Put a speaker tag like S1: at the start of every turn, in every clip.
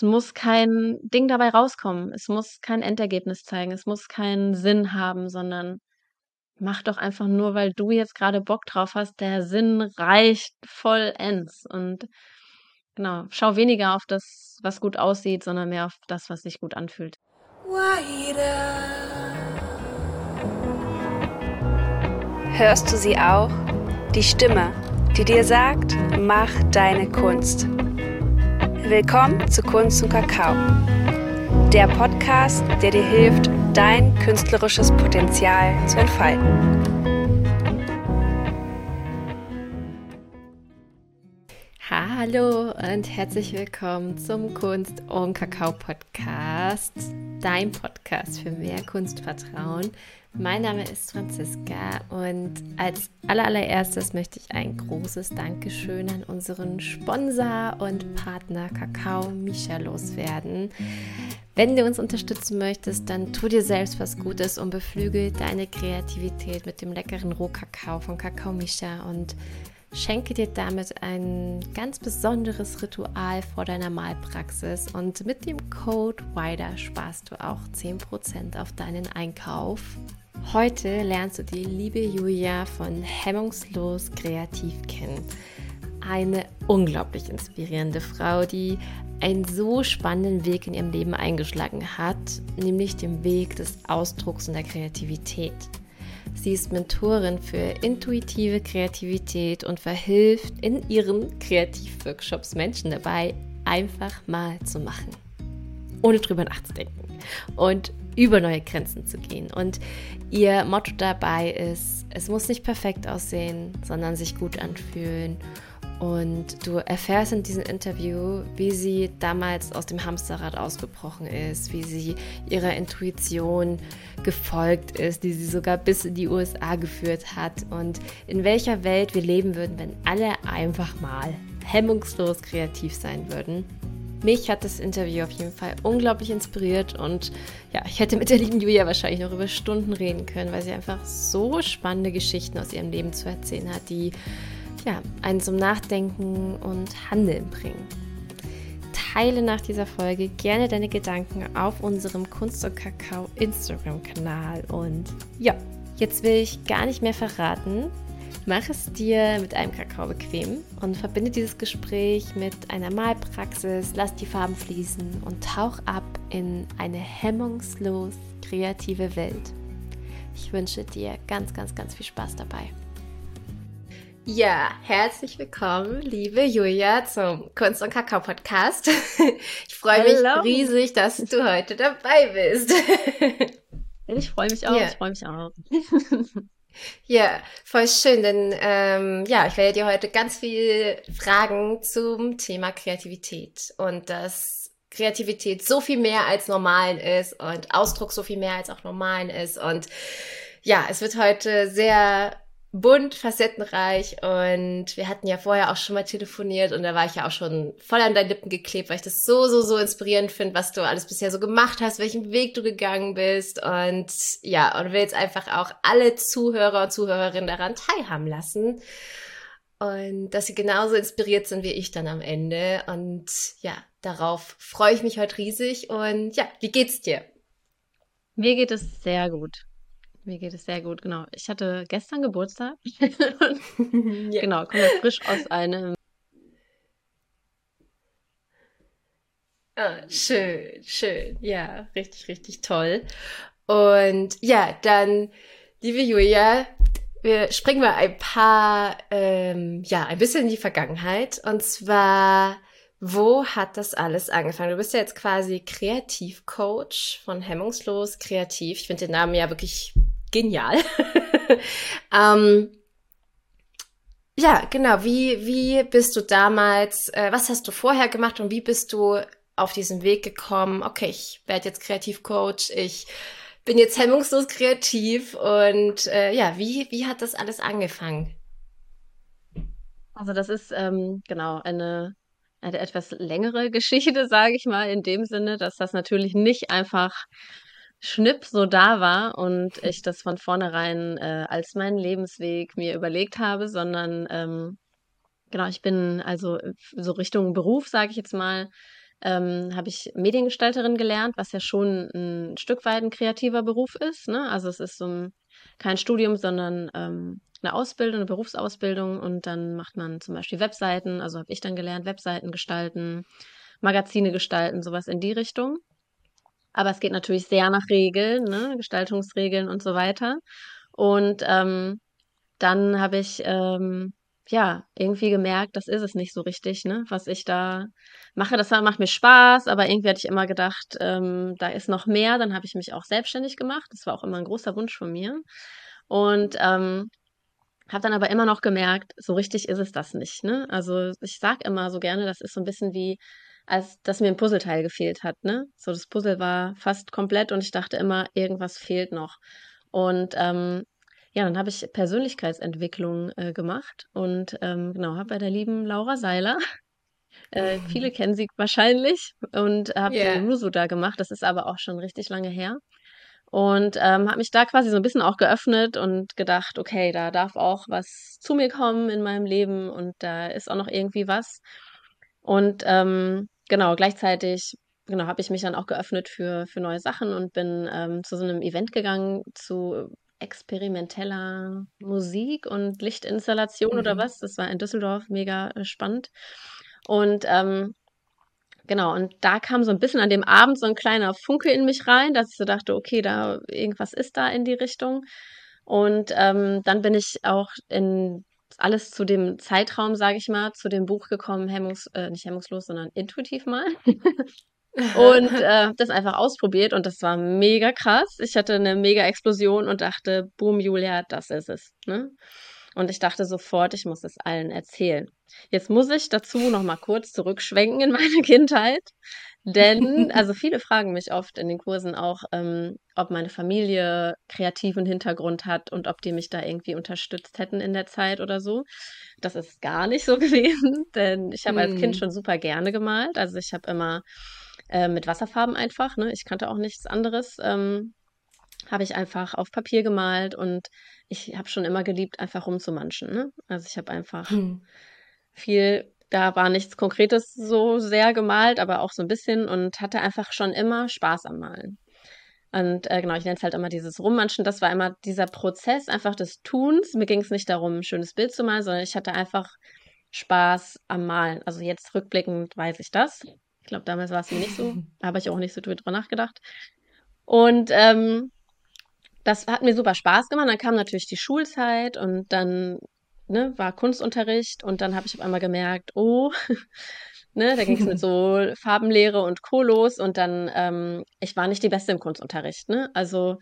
S1: Es muss kein Ding dabei rauskommen. Es muss kein Endergebnis zeigen. Es muss keinen Sinn haben, sondern mach doch einfach nur, weil du jetzt gerade Bock drauf hast. Der Sinn reicht vollends. Und genau, schau weniger auf das, was gut aussieht, sondern mehr auf das, was sich gut anfühlt.
S2: Hörst du sie auch? Die Stimme, die dir sagt, mach deine Kunst. Willkommen zu Kunst und Kakao. Der Podcast, der dir hilft, dein künstlerisches Potenzial zu entfalten.
S1: Hallo und herzlich willkommen zum Kunst und Kakao Podcast, dein Podcast für mehr Kunstvertrauen mein Name ist Franziska und als allererstes möchte ich ein großes Dankeschön an unseren Sponsor und Partner Kakao Misha loswerden. Wenn du uns unterstützen möchtest, dann tu dir selbst was Gutes und beflügel deine Kreativität mit dem leckeren Rohkakao von Kakao Misha und schenke dir damit ein ganz besonderes Ritual vor deiner Malpraxis und mit dem Code WIDER sparst du auch 10% auf deinen Einkauf. Heute lernst du die liebe Julia von Hemmungslos Kreativ kennen. Eine unglaublich inspirierende Frau, die einen so spannenden Weg in ihrem Leben eingeschlagen hat, nämlich den Weg des Ausdrucks und der Kreativität. Sie ist Mentorin für intuitive Kreativität und verhilft in ihren Kreativworkshops Menschen dabei, einfach mal zu machen, ohne drüber nachzudenken. Und über neue Grenzen zu gehen. Und ihr Motto dabei ist, es muss nicht perfekt aussehen, sondern sich gut anfühlen. Und du erfährst in diesem Interview, wie sie damals aus dem Hamsterrad ausgebrochen ist, wie sie ihrer Intuition gefolgt ist, die sie sogar bis in die USA geführt hat und in welcher Welt wir leben würden, wenn alle einfach mal hemmungslos kreativ sein würden. Mich hat das Interview auf jeden Fall unglaublich inspiriert und ja, ich hätte mit der lieben Julia wahrscheinlich noch über Stunden reden können, weil sie einfach so spannende Geschichten aus ihrem Leben zu erzählen hat, die ja, einen zum Nachdenken und Handeln bringen. Teile nach dieser Folge gerne deine Gedanken auf unserem Kunst und Kakao Instagram-Kanal und ja, jetzt will ich gar nicht mehr verraten, Mach es dir mit einem Kakao bequem und verbinde dieses Gespräch mit einer Malpraxis, lass die Farben fließen und tauch ab in eine hemmungslos kreative Welt. Ich wünsche dir ganz, ganz, ganz viel Spaß dabei. Ja, herzlich willkommen, liebe Julia, zum Kunst- und Kakao-Podcast. Ich freue mich riesig, dass du heute dabei bist.
S3: Ich freue mich auch, yeah. ich freue mich auch.
S1: Ja, voll schön, denn ähm, ja, ich werde dir heute ganz viel fragen zum Thema Kreativität und dass Kreativität so viel mehr als Normalen ist und Ausdruck so viel mehr als auch Normalen ist und ja, es wird heute sehr bunt, facettenreich und wir hatten ja vorher auch schon mal telefoniert und da war ich ja auch schon voll an deinen Lippen geklebt, weil ich das so, so, so inspirierend finde, was du alles bisher so gemacht hast, welchen Weg du gegangen bist und ja, und will jetzt einfach auch alle Zuhörer und Zuhörerinnen daran teilhaben lassen und dass sie genauso inspiriert sind wie ich dann am Ende und ja, darauf freue ich mich heute riesig und ja, wie geht's dir?
S3: Mir geht es sehr gut. Mir geht es sehr gut, genau. Ich hatte gestern Geburtstag. ja. Genau, komme frisch aus einem.
S1: Ah, schön, schön. Ja, richtig, richtig toll. Und ja, dann, liebe Julia, wir springen mal ein paar, ähm, ja, ein bisschen in die Vergangenheit. Und zwar, wo hat das alles angefangen? Du bist ja jetzt quasi Kreativcoach von Hemmungslos Kreativ. Ich finde den Namen ja wirklich genial. ähm, ja, genau. Wie, wie bist du damals, äh, was hast du vorher gemacht und wie bist du auf diesen Weg gekommen? Okay, ich werde jetzt Kreativcoach, ich bin jetzt hemmungslos kreativ und äh, ja, wie, wie hat das alles angefangen?
S3: Also das ist ähm, genau eine, eine etwas längere Geschichte, sage ich mal, in dem Sinne, dass das natürlich nicht einfach Schnipp so da war und ich das von vornherein äh, als meinen Lebensweg mir überlegt habe, sondern ähm, genau, ich bin also so Richtung Beruf, sage ich jetzt mal, ähm, habe ich Mediengestalterin gelernt, was ja schon ein Stück weit ein kreativer Beruf ist. Ne? Also es ist so ein, kein Studium, sondern ähm, eine Ausbildung, eine Berufsausbildung und dann macht man zum Beispiel Webseiten, also habe ich dann gelernt, Webseiten gestalten, Magazine gestalten, sowas in die Richtung. Aber es geht natürlich sehr nach Regeln, ne? Gestaltungsregeln und so weiter. Und ähm, dann habe ich ähm, ja irgendwie gemerkt, das ist es nicht so richtig, ne? Was ich da mache. Das macht mir Spaß, aber irgendwie hatte ich immer gedacht, ähm, da ist noch mehr. Dann habe ich mich auch selbstständig gemacht. Das war auch immer ein großer Wunsch von mir. Und ähm, habe dann aber immer noch gemerkt, so richtig ist es das nicht. Ne? Also ich sage immer so gerne, das ist so ein bisschen wie, als dass mir ein Puzzleteil gefehlt hat. Ne? So das Puzzle war fast komplett und ich dachte immer, irgendwas fehlt noch. Und ähm, ja, dann habe ich Persönlichkeitsentwicklung äh, gemacht und ähm, genau, habe bei der lieben Laura Seiler, äh, viele kennen sie wahrscheinlich, und habe yeah. den Rusu da gemacht. Das ist aber auch schon richtig lange her. Und ähm, habe mich da quasi so ein bisschen auch geöffnet und gedacht, okay, da darf auch was zu mir kommen in meinem Leben und da ist auch noch irgendwie was. Und ähm, genau, gleichzeitig genau, habe ich mich dann auch geöffnet für, für neue Sachen und bin ähm, zu so einem Event gegangen zu experimenteller Musik und Lichtinstallation mhm. oder was. Das war in Düsseldorf mega äh, spannend. Und ähm, Genau, und da kam so ein bisschen an dem Abend so ein kleiner Funke in mich rein, dass ich so dachte, okay, da irgendwas ist da in die Richtung. Und ähm, dann bin ich auch in alles zu dem Zeitraum, sage ich mal, zu dem Buch gekommen, hemmungs, äh, nicht hemmungslos, sondern intuitiv mal. und äh, das einfach ausprobiert und das war mega krass. Ich hatte eine mega Explosion und dachte, boom, Julia, das ist es. Ne? Und ich dachte sofort, ich muss es allen erzählen. Jetzt muss ich dazu noch mal kurz zurückschwenken in meine Kindheit. Denn, also viele fragen mich oft in den Kursen auch, ähm, ob meine Familie kreativen Hintergrund hat und ob die mich da irgendwie unterstützt hätten in der Zeit oder so. Das ist gar nicht so gewesen, denn ich habe hm. als Kind hm. schon super gerne gemalt. Also ich habe immer äh, mit Wasserfarben einfach, ne? ich kannte auch nichts anderes, ähm, habe ich einfach auf Papier gemalt und ich habe schon immer geliebt, einfach rumzumanschen. Ne? Also ich habe einfach hm. viel, da war nichts Konkretes so sehr gemalt, aber auch so ein bisschen und hatte einfach schon immer Spaß am Malen. Und äh, genau, ich nenne es halt immer dieses Rummanschen. Das war immer dieser Prozess einfach des Tuns. Mir ging es nicht darum, ein schönes Bild zu malen, sondern ich hatte einfach Spaß am Malen. Also jetzt rückblickend weiß ich das. Ich glaube, damals war es mir nicht so. Da habe ich auch nicht so drüber nachgedacht. Und ähm, das hat mir super Spaß gemacht. Dann kam natürlich die Schulzeit und dann ne, war Kunstunterricht und dann habe ich auf einmal gemerkt, oh, ne, da ging es mit so Farbenlehre und Co. los und dann, ähm, ich war nicht die Beste im Kunstunterricht. Ne? Also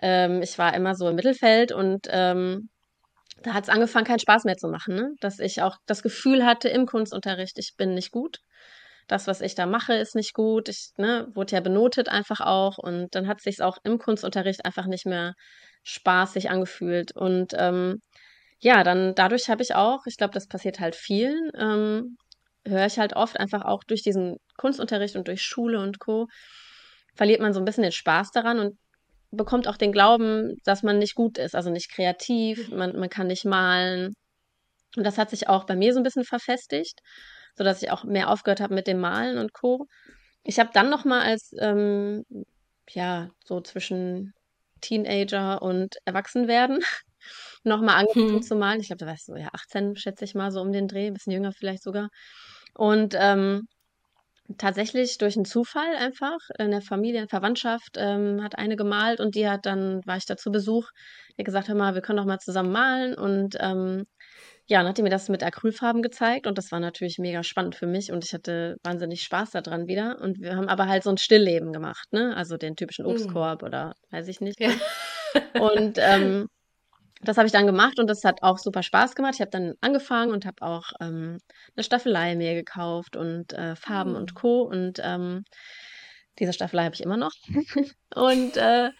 S3: ähm, ich war immer so im Mittelfeld und ähm, da hat es angefangen, keinen Spaß mehr zu machen. Ne? Dass ich auch das Gefühl hatte im Kunstunterricht, ich bin nicht gut das, was ich da mache, ist nicht gut. Ich ne, wurde ja benotet einfach auch und dann hat es sich auch im Kunstunterricht einfach nicht mehr spaßig angefühlt. Und ähm, ja, dann dadurch habe ich auch, ich glaube, das passiert halt vielen, ähm, höre ich halt oft einfach auch durch diesen Kunstunterricht und durch Schule und Co. verliert man so ein bisschen den Spaß daran und bekommt auch den Glauben, dass man nicht gut ist, also nicht kreativ, man, man kann nicht malen. Und das hat sich auch bei mir so ein bisschen verfestigt sodass ich auch mehr aufgehört habe mit dem Malen und Co. Ich habe dann noch mal als ähm, ja so zwischen Teenager und Erwachsenwerden noch mal angefangen hm. zu malen. Ich glaube, da war ich so ja 18, schätze ich mal so um den Dreh, ein bisschen jünger vielleicht sogar. Und ähm, tatsächlich durch einen Zufall einfach in der Familie, in der Verwandtschaft ähm, hat eine gemalt und die hat dann war ich da zu Besuch. Hat gesagt, hör mal, wir können doch mal zusammen malen und ähm, ja, dann hat die mir das mit Acrylfarben gezeigt und das war natürlich mega spannend für mich und ich hatte wahnsinnig Spaß daran wieder. Und wir haben aber halt so ein Stillleben gemacht, ne? Also den typischen mhm. Obstkorb mm. oder weiß ich nicht. Ja. Und ähm, das habe ich dann gemacht und das hat auch super Spaß gemacht. Ich habe dann angefangen und habe auch ähm, eine Staffelei mir gekauft und äh, Farben mm. und Co. Und ähm, diese Staffelei habe ich immer noch. und äh,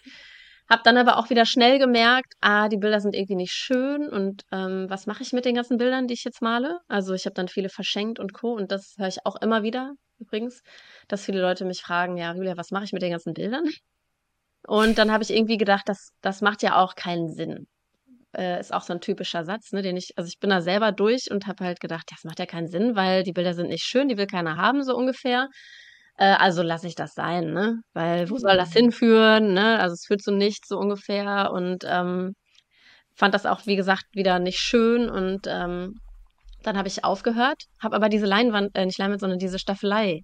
S3: hab dann aber auch wieder schnell gemerkt, ah, die Bilder sind irgendwie nicht schön und ähm, was mache ich mit den ganzen Bildern, die ich jetzt male? Also ich habe dann viele verschenkt und co. Und das höre ich auch immer wieder übrigens, dass viele Leute mich fragen, ja, Julia, was mache ich mit den ganzen Bildern? Und dann habe ich irgendwie gedacht, das, das macht ja auch keinen Sinn. Äh, ist auch so ein typischer Satz, ne, den ich, also ich bin da selber durch und habe halt gedacht, das macht ja keinen Sinn, weil die Bilder sind nicht schön, die will keiner haben, so ungefähr. Äh, also lasse ich das sein, ne? Weil wo soll das mhm. hinführen, ne? Also es führt zu nichts so ungefähr und ähm, fand das auch, wie gesagt, wieder nicht schön und ähm, dann habe ich aufgehört, habe aber diese Leinwand, äh, nicht Leinwand, sondern diese Staffelei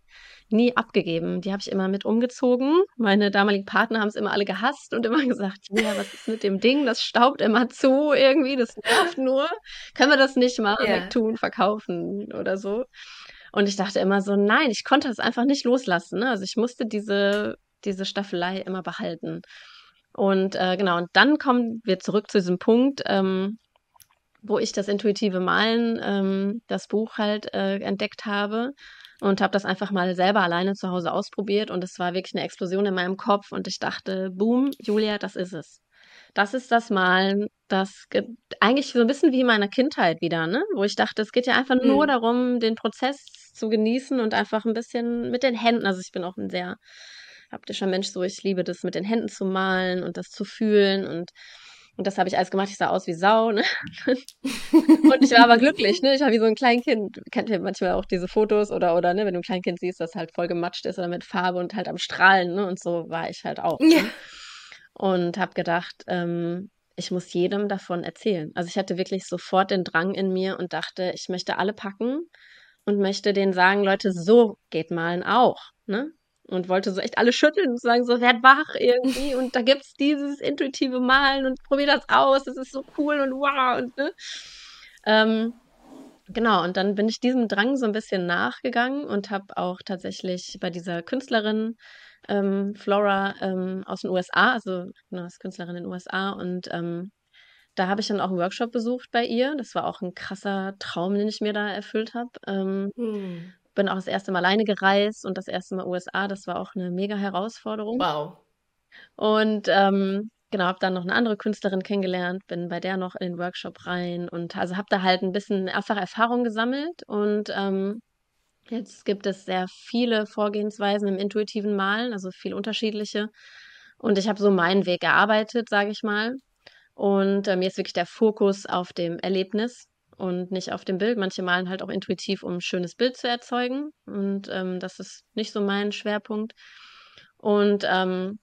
S3: nie abgegeben. Die habe ich immer mit umgezogen. Meine damaligen Partner haben es immer alle gehasst und immer gesagt, ja, was ist mit dem Ding? Das staubt immer zu irgendwie, das nervt nur. Können wir das nicht mal yeah. wegtun, verkaufen oder so? Und ich dachte immer so, nein, ich konnte das einfach nicht loslassen. Ne? Also ich musste diese, diese Staffelei immer behalten. Und äh, genau, und dann kommen wir zurück zu diesem Punkt, ähm, wo ich das intuitive Malen, ähm, das Buch halt äh, entdeckt habe und habe das einfach mal selber alleine zu Hause ausprobiert und es war wirklich eine Explosion in meinem Kopf und ich dachte, boom, Julia, das ist es. Das ist das Malen, das eigentlich so ein bisschen wie in meiner Kindheit wieder, ne? Wo ich dachte, es geht ja einfach nur mhm. darum, den Prozess zu genießen und einfach ein bisschen mit den Händen. Also ich bin auch ein sehr haptischer Mensch, so ich liebe das mit den Händen zu malen und das zu fühlen und und das habe ich alles gemacht. Ich sah aus wie Sau. Ne? und ich war aber glücklich. Ne? Ich war wie so ein Kleinkind. Kennt ihr manchmal auch diese Fotos oder, oder ne, wenn du ein Kleinkind siehst, das halt voll gematscht ist oder mit Farbe und halt am Strahlen. Ne? Und so war ich halt auch. Ne? Ja. Und habe gedacht, ähm, ich muss jedem davon erzählen. Also ich hatte wirklich sofort den Drang in mir und dachte, ich möchte alle packen und möchte denen sagen, Leute, so geht malen auch. Ne? Und wollte so echt alle schütteln und sagen so, werd wach irgendwie und da gibt's dieses intuitive Malen und probier das aus, das ist so cool und wow und ne. Ähm, genau, und dann bin ich diesem Drang so ein bisschen nachgegangen und habe auch tatsächlich bei dieser Künstlerin ähm, Flora ähm, aus den USA, also genau, ist Künstlerin in den USA und ähm, da habe ich dann auch einen Workshop besucht bei ihr. Das war auch ein krasser Traum, den ich mir da erfüllt habe. Ähm, hm bin auch das erste Mal alleine gereist und das erste Mal USA. Das war auch eine mega Herausforderung.
S1: Wow.
S3: Und ähm, genau, habe dann noch eine andere Künstlerin kennengelernt, bin bei der noch in den Workshop rein und also habe da halt ein bisschen einfach Erfahrung gesammelt und ähm, jetzt gibt es sehr viele Vorgehensweisen im intuitiven Malen, also viel unterschiedliche. Und ich habe so meinen Weg erarbeitet, sage ich mal. Und ähm, jetzt wirklich der Fokus auf dem Erlebnis und nicht auf dem Bild. Manche malen halt auch intuitiv, um ein schönes Bild zu erzeugen. Und ähm, das ist nicht so mein Schwerpunkt. Und ähm,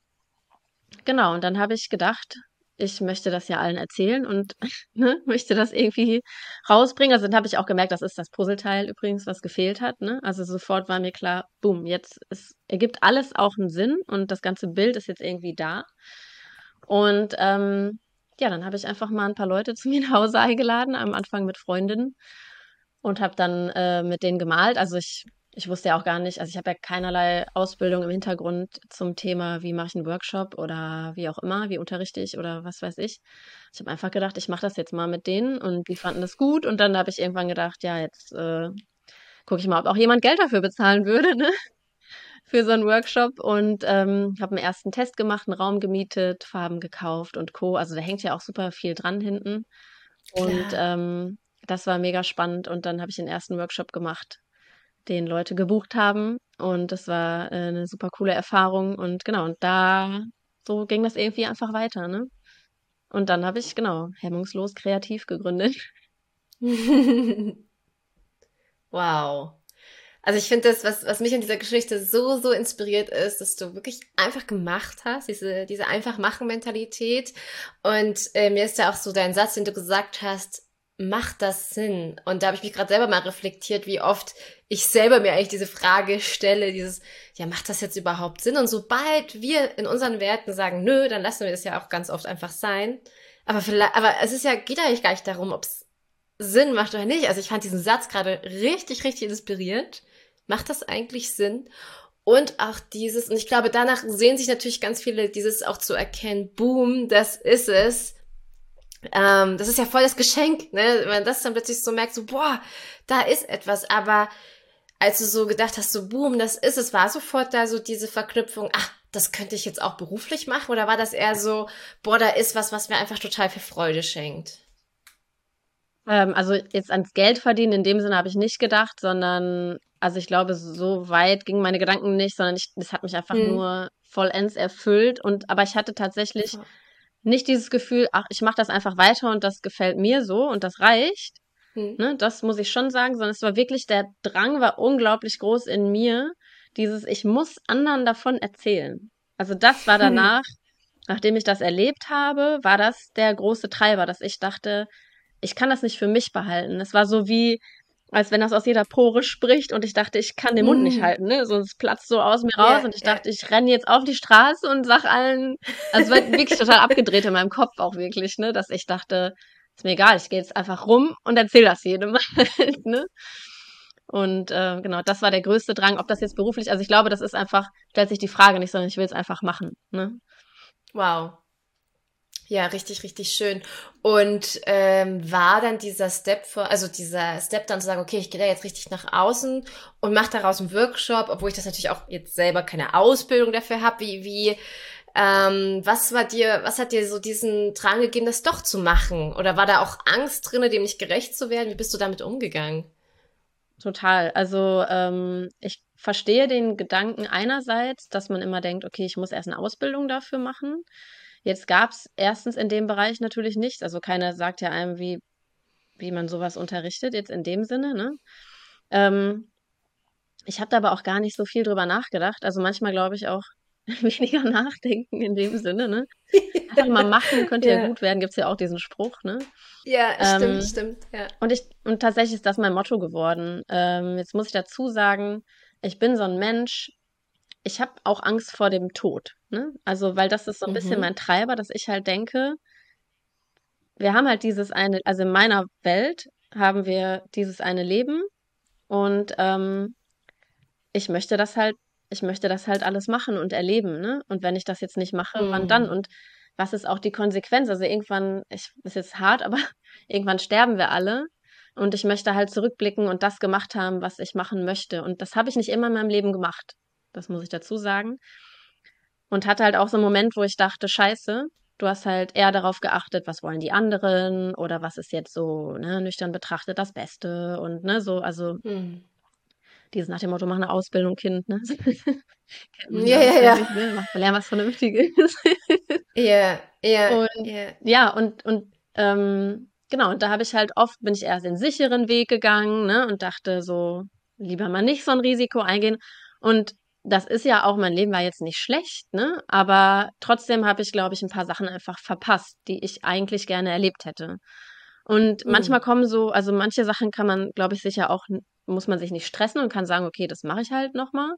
S3: genau, und dann habe ich gedacht, ich möchte das ja allen erzählen und ne, möchte das irgendwie rausbringen. Also dann habe ich auch gemerkt, das ist das Puzzleteil übrigens, was gefehlt hat. Ne? Also sofort war mir klar, boom, jetzt ist, ergibt alles auch einen Sinn und das ganze Bild ist jetzt irgendwie da. Und ähm, ja, dann habe ich einfach mal ein paar Leute zu mir nach Hause eingeladen, am Anfang mit Freundinnen und habe dann äh, mit denen gemalt. Also ich, ich wusste ja auch gar nicht, also ich habe ja keinerlei Ausbildung im Hintergrund zum Thema, wie mache ich einen Workshop oder wie auch immer, wie unterrichte ich oder was weiß ich. Ich habe einfach gedacht, ich mache das jetzt mal mit denen und die fanden das gut und dann habe ich irgendwann gedacht, ja, jetzt äh, gucke ich mal, ob auch jemand Geld dafür bezahlen würde, ne? Für so einen Workshop und ähm, habe einen ersten Test gemacht, einen Raum gemietet, Farben gekauft und Co. Also da hängt ja auch super viel dran hinten. Und ähm, das war mega spannend. Und dann habe ich den ersten Workshop gemacht, den Leute gebucht haben. Und das war äh, eine super coole Erfahrung. Und genau, und da so ging das irgendwie einfach weiter, ne? Und dann habe ich, genau, hemmungslos kreativ gegründet.
S1: wow. Also ich finde das, was, was mich in dieser Geschichte so, so inspiriert ist, dass du wirklich einfach gemacht hast, diese, diese Einfach-Machen-Mentalität. Und äh, mir ist ja auch so dein Satz, den du gesagt hast, macht das Sinn? Und da habe ich mich gerade selber mal reflektiert, wie oft ich selber mir eigentlich diese Frage stelle, dieses, ja, macht das jetzt überhaupt Sinn? Und sobald wir in unseren Werten sagen, nö, dann lassen wir das ja auch ganz oft einfach sein. Aber vielleicht, aber es ist ja, geht eigentlich gar nicht darum, ob es Sinn macht oder nicht. Also ich fand diesen Satz gerade richtig, richtig inspirierend. Macht das eigentlich Sinn? Und auch dieses, und ich glaube, danach sehen sich natürlich ganz viele, dieses auch zu erkennen, boom, das ist es. Ähm, das ist ja voll das Geschenk, ne? Wenn das dann plötzlich so merkt, so, boah, da ist etwas, aber als du so gedacht hast, so, boom, das ist es, war sofort da so diese Verknüpfung, ach, das könnte ich jetzt auch beruflich machen? Oder war das eher so, boah, da ist was, was mir einfach total viel Freude schenkt?
S3: Ähm, also jetzt ans Geld verdienen in dem Sinne habe ich nicht gedacht, sondern also ich glaube, so weit gingen meine Gedanken nicht, sondern ich, das hat mich einfach mhm. nur vollends erfüllt. Und aber ich hatte tatsächlich ja. nicht dieses Gefühl, ach, ich mache das einfach weiter und das gefällt mir so und das reicht. Mhm. Ne, das muss ich schon sagen, sondern es war wirklich, der Drang war unglaublich groß in mir, dieses, ich muss anderen davon erzählen. Also das war danach, nachdem ich das erlebt habe, war das der große Treiber, dass ich dachte, ich kann das nicht für mich behalten. Es war so wie, als wenn das aus jeder Pore spricht und ich dachte, ich kann den Mund mm. nicht halten, ne? Sonst platzt so aus mir raus yeah, und ich dachte, yeah. ich renne jetzt auf die Straße und sag allen, also war wirklich total abgedreht in meinem Kopf auch wirklich, ne? Dass ich dachte, ist mir egal, ich gehe jetzt einfach rum und erzähle das jedem halt, ne? Und äh, genau, das war der größte Drang. Ob das jetzt beruflich, also ich glaube, das ist einfach, stellt sich die Frage nicht, sondern ich will es einfach machen. Ne?
S1: Wow. Ja, richtig, richtig schön. Und ähm, war dann dieser Step für, also dieser Step dann zu sagen, okay, ich gehe da jetzt richtig nach außen und mache daraus einen Workshop, obwohl ich das natürlich auch jetzt selber keine Ausbildung dafür habe. Wie, wie, ähm, was war dir, was hat dir so diesen Drang gegeben, das doch zu machen? Oder war da auch Angst drinne, dem nicht gerecht zu werden? Wie bist du damit umgegangen?
S3: Total. Also ähm, ich verstehe den Gedanken einerseits, dass man immer denkt, okay, ich muss erst eine Ausbildung dafür machen. Jetzt gab es erstens in dem Bereich natürlich nichts. Also keiner sagt ja einem, wie, wie man sowas unterrichtet, jetzt in dem Sinne. Ne? Ähm, ich habe da aber auch gar nicht so viel drüber nachgedacht. Also manchmal glaube ich auch, weniger nachdenken in dem Sinne, ne? Einfach mal machen, könnte ja. ja gut werden, gibt es ja auch diesen Spruch, ne?
S1: Ja, ähm, stimmt, stimmt, ja.
S3: Und ich, und tatsächlich ist das mein Motto geworden. Ähm, jetzt muss ich dazu sagen, ich bin so ein Mensch, ich habe auch Angst vor dem Tod, ne? Also, weil das ist so ein mhm. bisschen mein Treiber, dass ich halt denke, wir haben halt dieses eine, also in meiner Welt haben wir dieses eine Leben und ähm, ich möchte das halt ich möchte das halt alles machen und erleben, ne? Und wenn ich das jetzt nicht mache, mhm. wann dann? Mhm. Und was ist auch die Konsequenz? Also irgendwann, ich ist jetzt hart, aber irgendwann sterben wir alle. Und ich möchte halt zurückblicken und das gemacht haben, was ich machen möchte. Und das habe ich nicht immer in meinem Leben gemacht. Das muss ich dazu sagen. Und hatte halt auch so einen Moment, wo ich dachte, scheiße, du hast halt eher darauf geachtet, was wollen die anderen oder was ist jetzt so, ne, nüchtern betrachtet das Beste und ne, so, also mhm dieses nach dem Motto, mach eine Ausbildung, Kind, ne?
S1: ja, ja, ja.
S3: Ne? Lern was Vernünftiges.
S1: ja, ja.
S3: Ja, und, und ähm, genau, und da habe ich halt oft, bin ich erst den sicheren Weg gegangen, ne? Und dachte so, lieber mal nicht so ein Risiko eingehen. Und das ist ja auch, mein Leben war jetzt nicht schlecht, ne? Aber trotzdem habe ich, glaube ich, ein paar Sachen einfach verpasst, die ich eigentlich gerne erlebt hätte. Und mhm. manchmal kommen so, also manche Sachen kann man, glaube ich, sicher auch muss man sich nicht stressen und kann sagen, okay, das mache ich halt nochmal.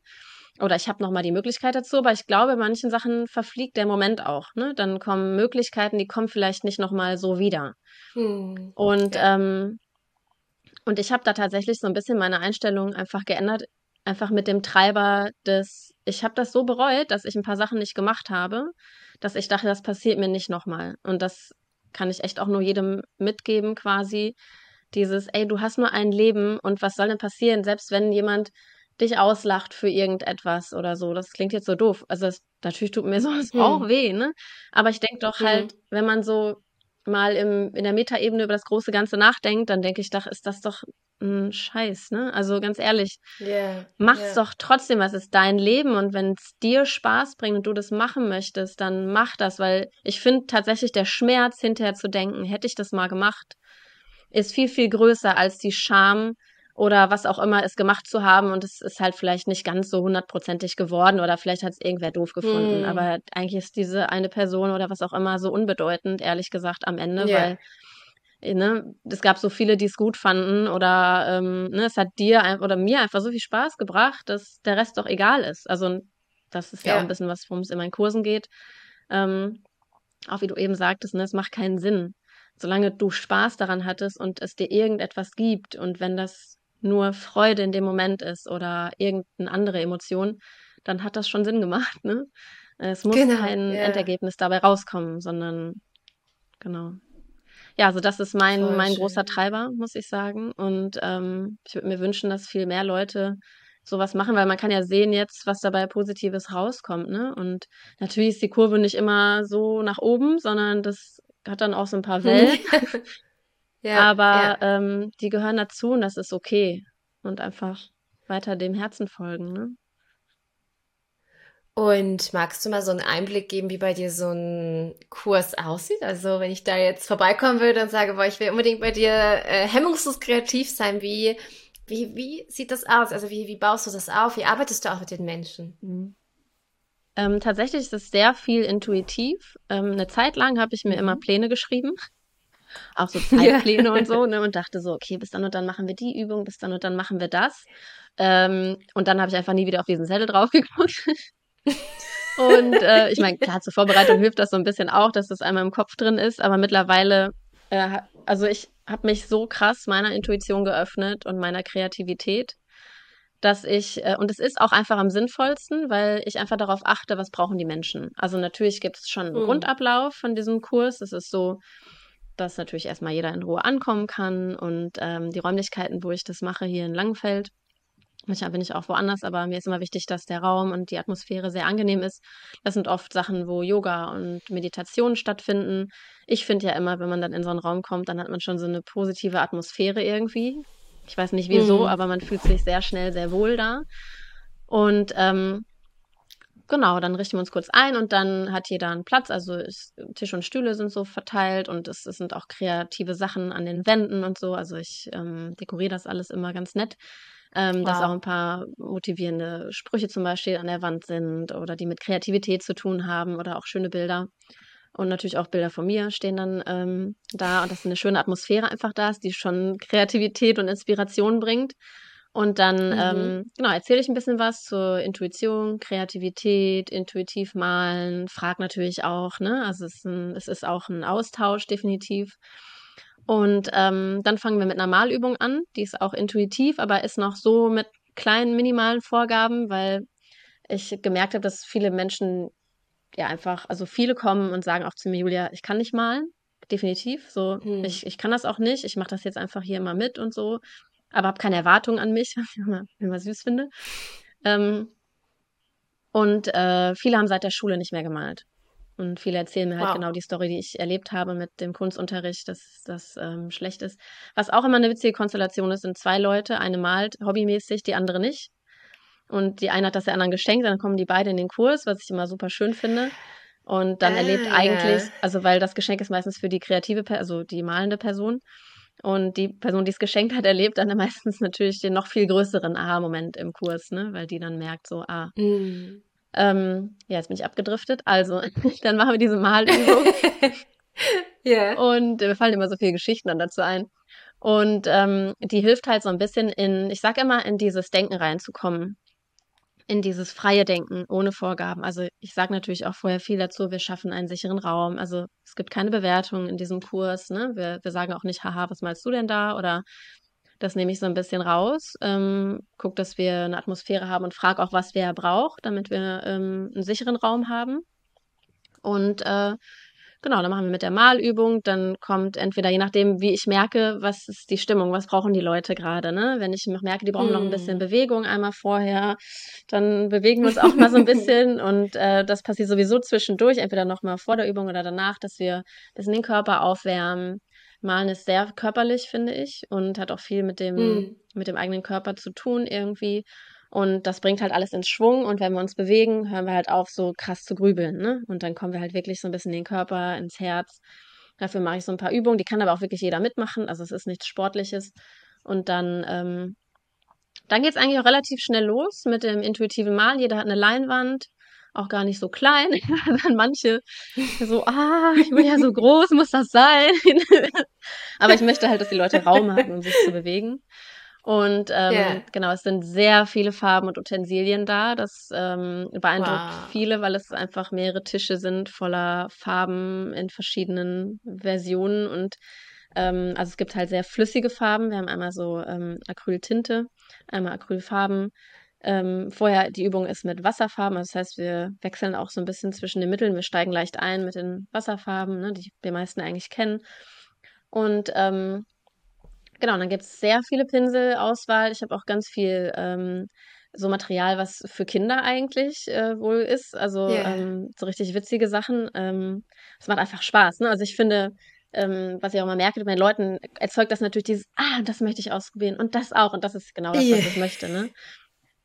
S3: Oder ich habe nochmal die Möglichkeit dazu, aber ich glaube, manchen Sachen verfliegt der Moment auch. Ne? Dann kommen Möglichkeiten, die kommen vielleicht nicht nochmal so wieder. Hm. Und, ja. ähm, und ich habe da tatsächlich so ein bisschen meine Einstellung einfach geändert, einfach mit dem Treiber des, ich habe das so bereut, dass ich ein paar Sachen nicht gemacht habe, dass ich dachte, das passiert mir nicht nochmal. Und das kann ich echt auch nur jedem mitgeben quasi, dieses, ey, du hast nur ein Leben und was soll denn passieren, selbst wenn jemand dich auslacht für irgendetwas oder so. Das klingt jetzt so doof. Also das, natürlich tut mir sowas hm. auch weh, ne? Aber ich denke doch halt, hm. wenn man so mal im, in der Metaebene über das große Ganze nachdenkt, dann denke ich doch, ist das doch ein Scheiß, ne? Also ganz ehrlich, yeah, mach's yeah. doch trotzdem, was ist dein Leben und wenn es dir Spaß bringt und du das machen möchtest, dann mach das, weil ich finde tatsächlich der Schmerz hinterher zu denken, hätte ich das mal gemacht, ist viel, viel größer als die Scham oder was auch immer es gemacht zu haben und es ist halt vielleicht nicht ganz so hundertprozentig geworden oder vielleicht hat es irgendwer doof gefunden. Hm. Aber eigentlich ist diese eine Person oder was auch immer so unbedeutend, ehrlich gesagt, am Ende, yeah. weil äh, Ne, es gab so viele, die es gut fanden oder ähm, ne, es hat dir oder mir einfach so viel Spaß gebracht, dass der Rest doch egal ist. Also das ist ja, ja auch ein bisschen was, worum es in meinen Kursen geht. Ähm, auch wie du eben sagtest, ne, es macht keinen Sinn solange du Spaß daran hattest und es dir irgendetwas gibt und wenn das nur Freude in dem Moment ist oder irgendeine andere Emotion, dann hat das schon Sinn gemacht. Ne? Es muss genau, kein ja. Endergebnis dabei rauskommen, sondern genau. Ja, also das ist mein, mein großer Treiber, muss ich sagen. Und ähm, ich würde mir wünschen, dass viel mehr Leute sowas machen, weil man kann ja sehen jetzt, was dabei Positives rauskommt. Ne? Und natürlich ist die Kurve nicht immer so nach oben, sondern das hat dann auch so ein paar Wellen. Ja, aber ja. Ähm, die gehören dazu und das ist okay. Und einfach weiter dem Herzen folgen, ne?
S1: Und magst du mal so einen Einblick geben, wie bei dir so ein Kurs aussieht? Also wenn ich da jetzt vorbeikommen würde und sage, boah, ich will unbedingt bei dir äh, hemmungslos kreativ sein, wie Wie, wie sieht das aus? Also wie, wie baust du das auf? Wie arbeitest du auch mit den Menschen?
S3: Mhm. Ähm, tatsächlich ist es sehr viel intuitiv. Ähm, eine Zeit lang habe ich mir mhm. immer Pläne geschrieben. Auch so Zeitpläne und so, ne? Und dachte so, okay, bis dann und dann machen wir die Übung, bis dann und dann machen wir das. Ähm, und dann habe ich einfach nie wieder auf diesen Zettel drauf geguckt. und äh, ich meine, klar, zur Vorbereitung hilft das so ein bisschen auch, dass das einmal im Kopf drin ist, aber mittlerweile, äh, also ich habe mich so krass meiner Intuition geöffnet und meiner Kreativität, dass ich, äh, und es ist auch einfach am sinnvollsten, weil ich einfach darauf achte, was brauchen die Menschen. Also natürlich gibt es schon einen mhm. Grundablauf von diesem Kurs. Es ist so, dass natürlich erstmal jeder in Ruhe ankommen kann und ähm, die Räumlichkeiten, wo ich das mache, hier in Langenfeld, Manchmal bin ich auch woanders, aber mir ist immer wichtig, dass der Raum und die Atmosphäre sehr angenehm ist. Das sind oft Sachen, wo Yoga und Meditation stattfinden. Ich finde ja immer, wenn man dann in so einen Raum kommt, dann hat man schon so eine positive Atmosphäre irgendwie. Ich weiß nicht wieso, mhm. aber man fühlt sich sehr schnell sehr wohl da. Und ähm, genau, dann richten wir uns kurz ein und dann hat jeder einen Platz. Also ist, Tisch und Stühle sind so verteilt und es, es, sind auch kreative Sachen an den Wänden und so. Also ich ähm, dekoriere das alles immer ganz nett. Ähm, wow. Dass auch ein paar motivierende Sprüche zum Beispiel an der Wand sind oder die mit Kreativität zu tun haben oder auch schöne Bilder. Und natürlich auch Bilder von mir stehen dann ähm, da und dass eine schöne Atmosphäre einfach da ist, die schon Kreativität und Inspiration bringt. Und dann, mhm. ähm, genau, erzähle ich ein bisschen was zur Intuition, Kreativität, intuitiv malen, frag natürlich auch, ne? Also es ist, ein, es ist auch ein Austausch, definitiv. Und ähm, dann fangen wir mit einer Malübung an. Die ist auch intuitiv, aber ist noch so mit kleinen, minimalen Vorgaben, weil ich gemerkt habe, dass viele Menschen ja einfach, also viele kommen und sagen auch zu mir, Julia, ich kann nicht malen. Definitiv. So, hm. ich, ich kann das auch nicht. Ich mache das jetzt einfach hier mal mit und so. Aber habe keine Erwartungen an mich, immer, süß finde. Ähm, und äh, viele haben seit der Schule nicht mehr gemalt. Und viele erzählen mir halt wow. genau die Story, die ich erlebt habe mit dem Kunstunterricht, dass das ähm, schlecht ist. Was auch immer eine witzige Konstellation ist, sind zwei Leute, eine malt hobbymäßig, die andere nicht. Und die eine hat das der anderen geschenkt, dann kommen die beide in den Kurs, was ich immer super schön finde. Und dann ah, erlebt eigentlich, also weil das Geschenk ist meistens für die kreative, also die malende Person. Und die Person, die es geschenkt hat, erlebt dann meistens natürlich den noch viel größeren Aha-Moment im Kurs, ne? Weil die dann merkt, so, ah, mm. Ähm, ja, jetzt bin ich abgedriftet. Also, dann machen wir diese Malübung. Ja. yeah. Und äh, mir fallen immer so viele Geschichten dann dazu ein. Und ähm, die hilft halt so ein bisschen in, ich sag immer, in dieses Denken reinzukommen. In dieses freie Denken ohne Vorgaben. Also ich sage natürlich auch vorher viel dazu, wir schaffen einen sicheren Raum. Also es gibt keine Bewertung in diesem Kurs. Ne? Wir, wir sagen auch nicht, haha, was malst du denn da? Oder das nehme ich so ein bisschen raus, ähm, gucke, dass wir eine Atmosphäre haben und frage auch, was wer braucht, damit wir ähm, einen sicheren Raum haben. Und äh, genau, dann machen wir mit der Malübung. Dann kommt entweder, je nachdem, wie ich merke, was ist die Stimmung, was brauchen die Leute gerade. Ne? Wenn ich merke, die brauchen mm. noch ein bisschen hm. Bewegung einmal vorher, dann bewegen wir uns auch mal so ein bisschen. Und äh, das passiert sowieso zwischendurch, entweder noch mal vor der Übung oder danach, dass wir ein bisschen den Körper aufwärmen. Malen ist sehr körperlich, finde ich, und hat auch viel mit dem, mhm. mit dem eigenen Körper zu tun irgendwie. Und das bringt halt alles in Schwung. Und wenn wir uns bewegen, hören wir halt auf, so krass zu grübeln. Ne? Und dann kommen wir halt wirklich so ein bisschen in den Körper, ins Herz. Dafür mache ich so ein paar Übungen. Die kann aber auch wirklich jeder mitmachen. Also es ist nichts Sportliches. Und dann, ähm, dann geht es eigentlich auch relativ schnell los mit dem intuitiven Malen. Jeder hat eine Leinwand auch gar nicht so klein. Dann manche so, ah, ich bin ja so groß, muss das sein? Aber ich möchte halt, dass die Leute Raum haben, um sich zu bewegen. Und ähm, yeah. genau, es sind sehr viele Farben und Utensilien da. Das ähm, beeindruckt wow. viele, weil es einfach mehrere Tische sind voller Farben in verschiedenen Versionen. Und ähm, also es gibt halt sehr flüssige Farben. Wir haben einmal so ähm, Acryltinte, einmal Acrylfarben, ähm, vorher die Übung ist mit Wasserfarben, also das heißt, wir wechseln auch so ein bisschen zwischen den Mitteln. Wir steigen leicht ein mit den Wasserfarben, ne, die die meisten eigentlich kennen. Und ähm, genau, dann gibt es sehr viele Pinselauswahl. Ich habe auch ganz viel ähm, so Material, was für Kinder eigentlich äh, wohl ist. Also yeah. ähm, so richtig witzige Sachen. Ähm, es macht einfach Spaß. Ne? Also ich finde, ähm, was ich auch mal merke, bei den Leuten erzeugt das natürlich dieses, ah, das möchte ich ausprobieren und das auch und das ist genau das, yeah. was ich möchte. Ne?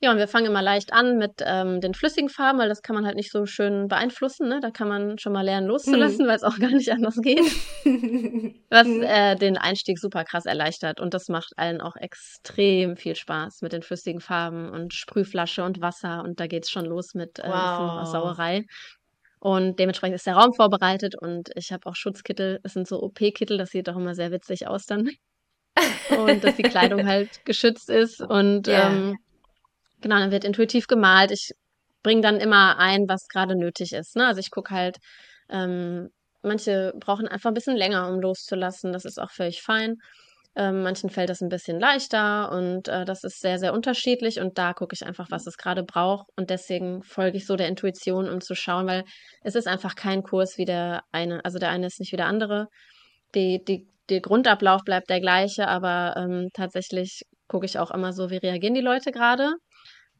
S3: Ja, und wir fangen immer leicht an mit ähm, den flüssigen Farben, weil das kann man halt nicht so schön beeinflussen. Ne? Da kann man schon mal lernen loszulassen, mhm. weil es auch gar nicht anders geht. Was äh, den Einstieg super krass erleichtert. Und das macht allen auch extrem viel Spaß mit den flüssigen Farben und Sprühflasche und Wasser. Und da geht es schon los mit äh, wow. Sauerei. Und dementsprechend ist der Raum vorbereitet und ich habe auch Schutzkittel. Es sind so OP-Kittel, das sieht auch immer sehr witzig aus dann. und dass die Kleidung halt geschützt ist. Und yeah. ähm, Genau, dann wird intuitiv gemalt. Ich bringe dann immer ein, was gerade nötig ist. Ne? Also ich gucke halt, ähm, manche brauchen einfach ein bisschen länger, um loszulassen. Das ist auch völlig fein. Ähm, manchen fällt das ein bisschen leichter und äh, das ist sehr, sehr unterschiedlich. Und da gucke ich einfach, was es gerade braucht. Und deswegen folge ich so der Intuition, um zu schauen, weil es ist einfach kein Kurs wie der eine. Also der eine ist nicht wie der andere. Die, die, der Grundablauf bleibt der gleiche, aber ähm, tatsächlich gucke ich auch immer so, wie reagieren die Leute gerade.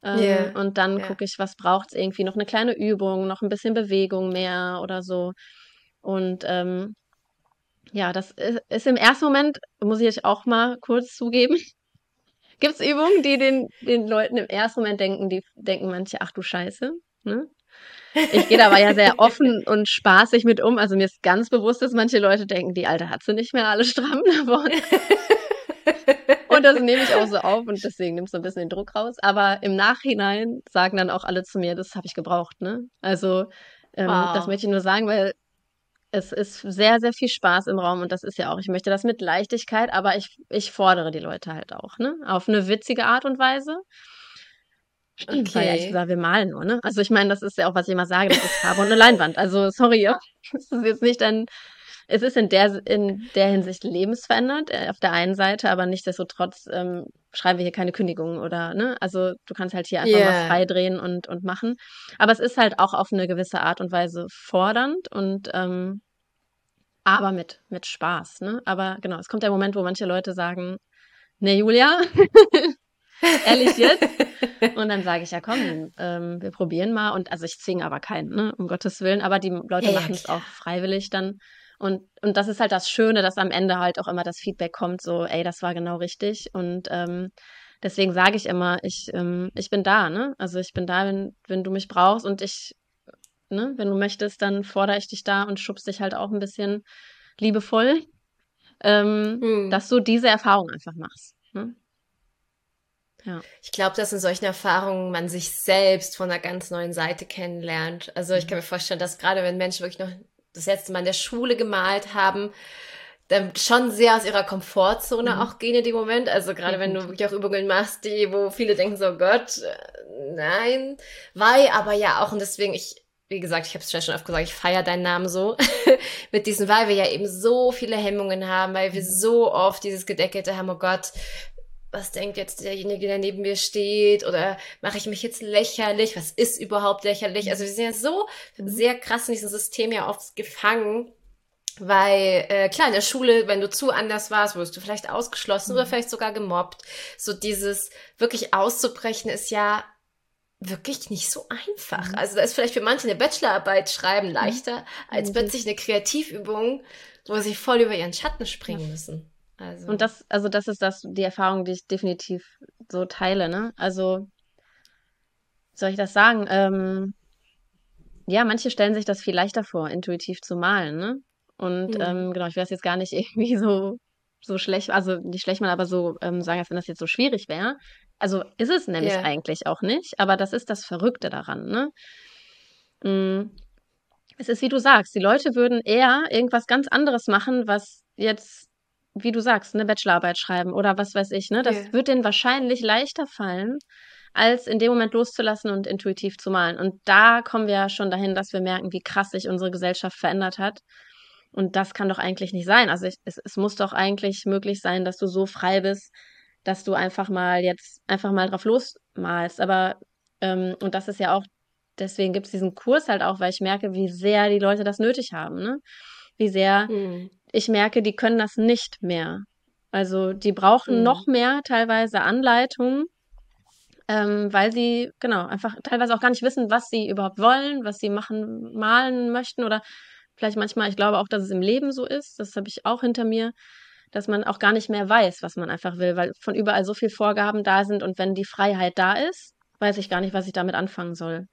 S3: Ähm, yeah. Und dann yeah. gucke ich, was braucht es irgendwie, noch eine kleine Übung, noch ein bisschen Bewegung mehr oder so. Und ähm, ja, das ist, ist, im ersten Moment, muss ich euch auch mal kurz zugeben, gibt es Übungen, die den, den Leuten im ersten Moment denken, die denken manche, ach du Scheiße. Ne? Ich gehe da aber ja sehr offen und spaßig mit um. Also mir ist ganz bewusst, dass manche Leute denken, die Alte hat sie nicht mehr alle stramm davon. und das nehme ich auch so auf und deswegen nimmt es so ein bisschen den Druck raus. Aber im Nachhinein sagen dann auch alle zu mir, das habe ich gebraucht. Ne? Also ähm, wow. das möchte ich nur sagen, weil es ist sehr, sehr viel Spaß im Raum und das ist ja auch, ich möchte das mit Leichtigkeit, aber ich, ich fordere die Leute halt auch, ne? Auf eine witzige Art und Weise. Okay. Weil ehrlich gesagt, wir malen nur, ne? Also ich meine, das ist ja auch, was ich immer sage, das ist Farbe und eine Leinwand. Also sorry, das ist jetzt nicht ein es ist in der, in der Hinsicht lebensverändert, äh, auf der einen Seite, aber nichtsdestotrotz ähm, schreiben wir hier keine Kündigung oder, ne? Also du kannst halt hier einfach yeah. mal frei drehen und, und machen. Aber es ist halt auch auf eine gewisse Art und Weise fordernd und ähm, aber mit, mit Spaß, ne? Aber genau, es kommt der Moment, wo manche Leute sagen, ne, Julia, ehrlich jetzt? Und dann sage ich, ja komm, ähm, wir probieren mal. Und also ich zwinge aber keinen, ne? um Gottes Willen. Aber die Leute ja, machen es auch freiwillig dann. Und, und das ist halt das Schöne, dass am Ende halt auch immer das Feedback kommt, so, ey, das war genau richtig. Und ähm, deswegen sage ich immer, ich, ähm, ich bin da, ne? Also ich bin da, wenn, wenn du mich brauchst und ich, ne, wenn du möchtest, dann fordere ich dich da und schubst dich halt auch ein bisschen liebevoll, ähm, hm. dass du diese Erfahrung einfach machst. Ne?
S1: Ja. Ich glaube, dass in solchen Erfahrungen man sich selbst von einer ganz neuen Seite kennenlernt. Also ich kann mir vorstellen, dass gerade wenn Menschen wirklich noch das letzte Mal in der Schule gemalt haben, dann schon sehr aus ihrer Komfortzone mhm. auch gehen in dem Moment. Also gerade wenn du wirklich auch Übungen machst, die, wo viele denken so, Gott, äh, nein, weil aber ja auch, und deswegen, ich, wie gesagt, ich habe es schon oft gesagt, ich feiere deinen Namen so mit diesen, weil wir ja eben so viele Hemmungen haben, weil wir mhm. so oft dieses Gedeckelte haben, oh Gott, was denkt jetzt derjenige, der neben mir steht? Oder mache ich mich jetzt lächerlich? Was ist überhaupt lächerlich? Also wir sind ja so mhm. sehr krass in diesem System ja oft gefangen. Weil, äh, klar, in der Schule, wenn du zu anders warst, wurdest du vielleicht ausgeschlossen mhm. oder vielleicht sogar gemobbt. So dieses wirklich auszubrechen ist ja wirklich nicht so einfach. Mhm. Also da ist vielleicht für manche eine Bachelorarbeit schreiben mhm. leichter, mhm. als plötzlich eine Kreativübung, wo sie voll über ihren Schatten springen ja. müssen.
S3: Also. Und das, also das ist das, die Erfahrung, die ich definitiv so teile, ne? Also, soll ich das sagen? Ähm, ja, manche stellen sich das viel leichter vor, intuitiv zu malen, ne? Und mhm. ähm, genau, ich weiß jetzt gar nicht irgendwie so, so schlecht, also nicht schlecht mal, aber so ähm, sagen, als wenn das jetzt so schwierig wäre. Also ist es nämlich yeah. eigentlich auch nicht, aber das ist das Verrückte daran, ne? Mm. Es ist wie du sagst, die Leute würden eher irgendwas ganz anderes machen, was jetzt wie du sagst, eine Bachelorarbeit schreiben oder was weiß ich, ne? Das yeah. wird denen wahrscheinlich leichter fallen, als in dem Moment loszulassen und intuitiv zu malen. Und da kommen wir ja schon dahin, dass wir merken, wie krass sich unsere Gesellschaft verändert hat. Und das kann doch eigentlich nicht sein. Also ich, es, es muss doch eigentlich möglich sein, dass du so frei bist, dass du einfach mal jetzt einfach mal drauf losmalst. Aber ähm, und das ist ja auch, deswegen gibt es diesen Kurs halt auch, weil ich merke, wie sehr die Leute das nötig haben, ne? Wie sehr hm ich merke, die können das nicht mehr. Also die brauchen mhm. noch mehr teilweise Anleitungen, ähm, weil sie genau einfach teilweise auch gar nicht wissen, was sie überhaupt wollen, was sie machen, malen möchten oder vielleicht manchmal, ich glaube auch, dass es im Leben so ist, das habe ich auch hinter mir, dass man auch gar nicht mehr weiß, was man einfach will, weil von überall so viel Vorgaben da sind und wenn die Freiheit da ist, weiß ich gar nicht, was ich damit anfangen soll.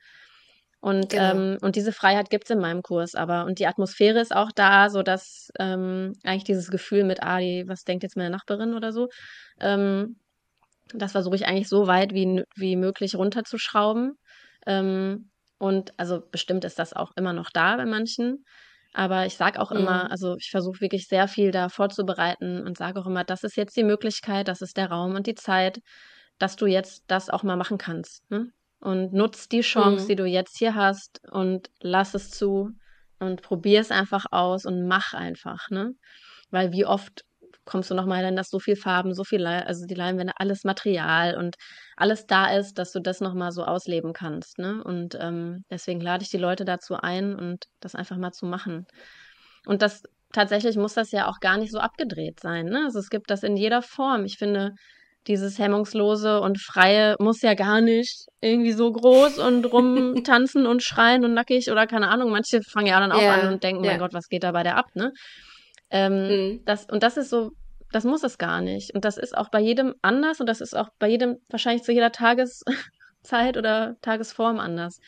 S3: Und, genau. ähm, und diese Freiheit gibt es in meinem Kurs aber. Und die Atmosphäre ist auch da, sodass ähm, eigentlich dieses Gefühl mit, ah, die, was denkt jetzt meine Nachbarin oder so, ähm, das versuche ich eigentlich so weit wie, wie möglich runterzuschrauben. Ähm, und also bestimmt ist das auch immer noch da bei manchen. Aber ich sage auch mhm. immer, also ich versuche wirklich sehr viel da vorzubereiten und sage auch immer, das ist jetzt die Möglichkeit, das ist der Raum und die Zeit, dass du jetzt das auch mal machen kannst. Ne? Und nutz die Chance, mhm. die du jetzt hier hast und lass es zu und probier es einfach aus und mach einfach, ne? Weil wie oft kommst du nochmal dann, dass so viel Farben, so viel, also die Leinwände, alles Material und alles da ist, dass du das nochmal so ausleben kannst, ne? Und ähm, deswegen lade ich die Leute dazu ein und das einfach mal zu machen. Und das tatsächlich muss das ja auch gar nicht so abgedreht sein, ne? Also es gibt das in jeder Form. Ich finde, dieses hemmungslose und freie muss ja gar nicht irgendwie so groß und rumtanzen und schreien und nackig oder keine Ahnung. Manche fangen ja dann auch yeah, an und denken, yeah. mein Gott, was geht da bei der ab, ne? Ähm, mhm. das, und das ist so, das muss es gar nicht. Und das ist auch bei jedem anders und das ist auch bei jedem wahrscheinlich zu jeder Tageszeit oder Tagesform anders.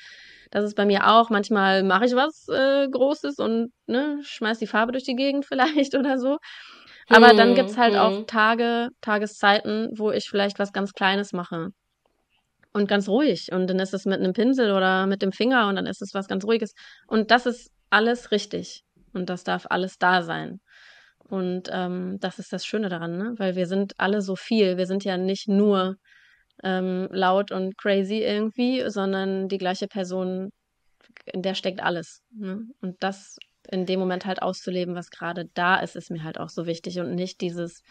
S3: Das ist bei mir auch. Manchmal mache ich was äh, Großes und ne, schmeiß die Farbe durch die Gegend vielleicht oder so. Aber hm, dann gibt's halt hm. auch Tage, Tageszeiten, wo ich vielleicht was ganz Kleines mache. Und ganz ruhig. Und dann ist es mit einem Pinsel oder mit dem Finger und dann ist es was ganz Ruhiges. Und das ist alles richtig. Und das darf alles da sein. Und ähm, das ist das Schöne daran, ne? Weil wir sind alle so viel. Wir sind ja nicht nur ähm, laut und crazy irgendwie, sondern die gleiche Person, in der steckt alles. Ne? Und das in dem Moment halt auszuleben, was gerade da ist, ist mir halt auch so wichtig und nicht dieses,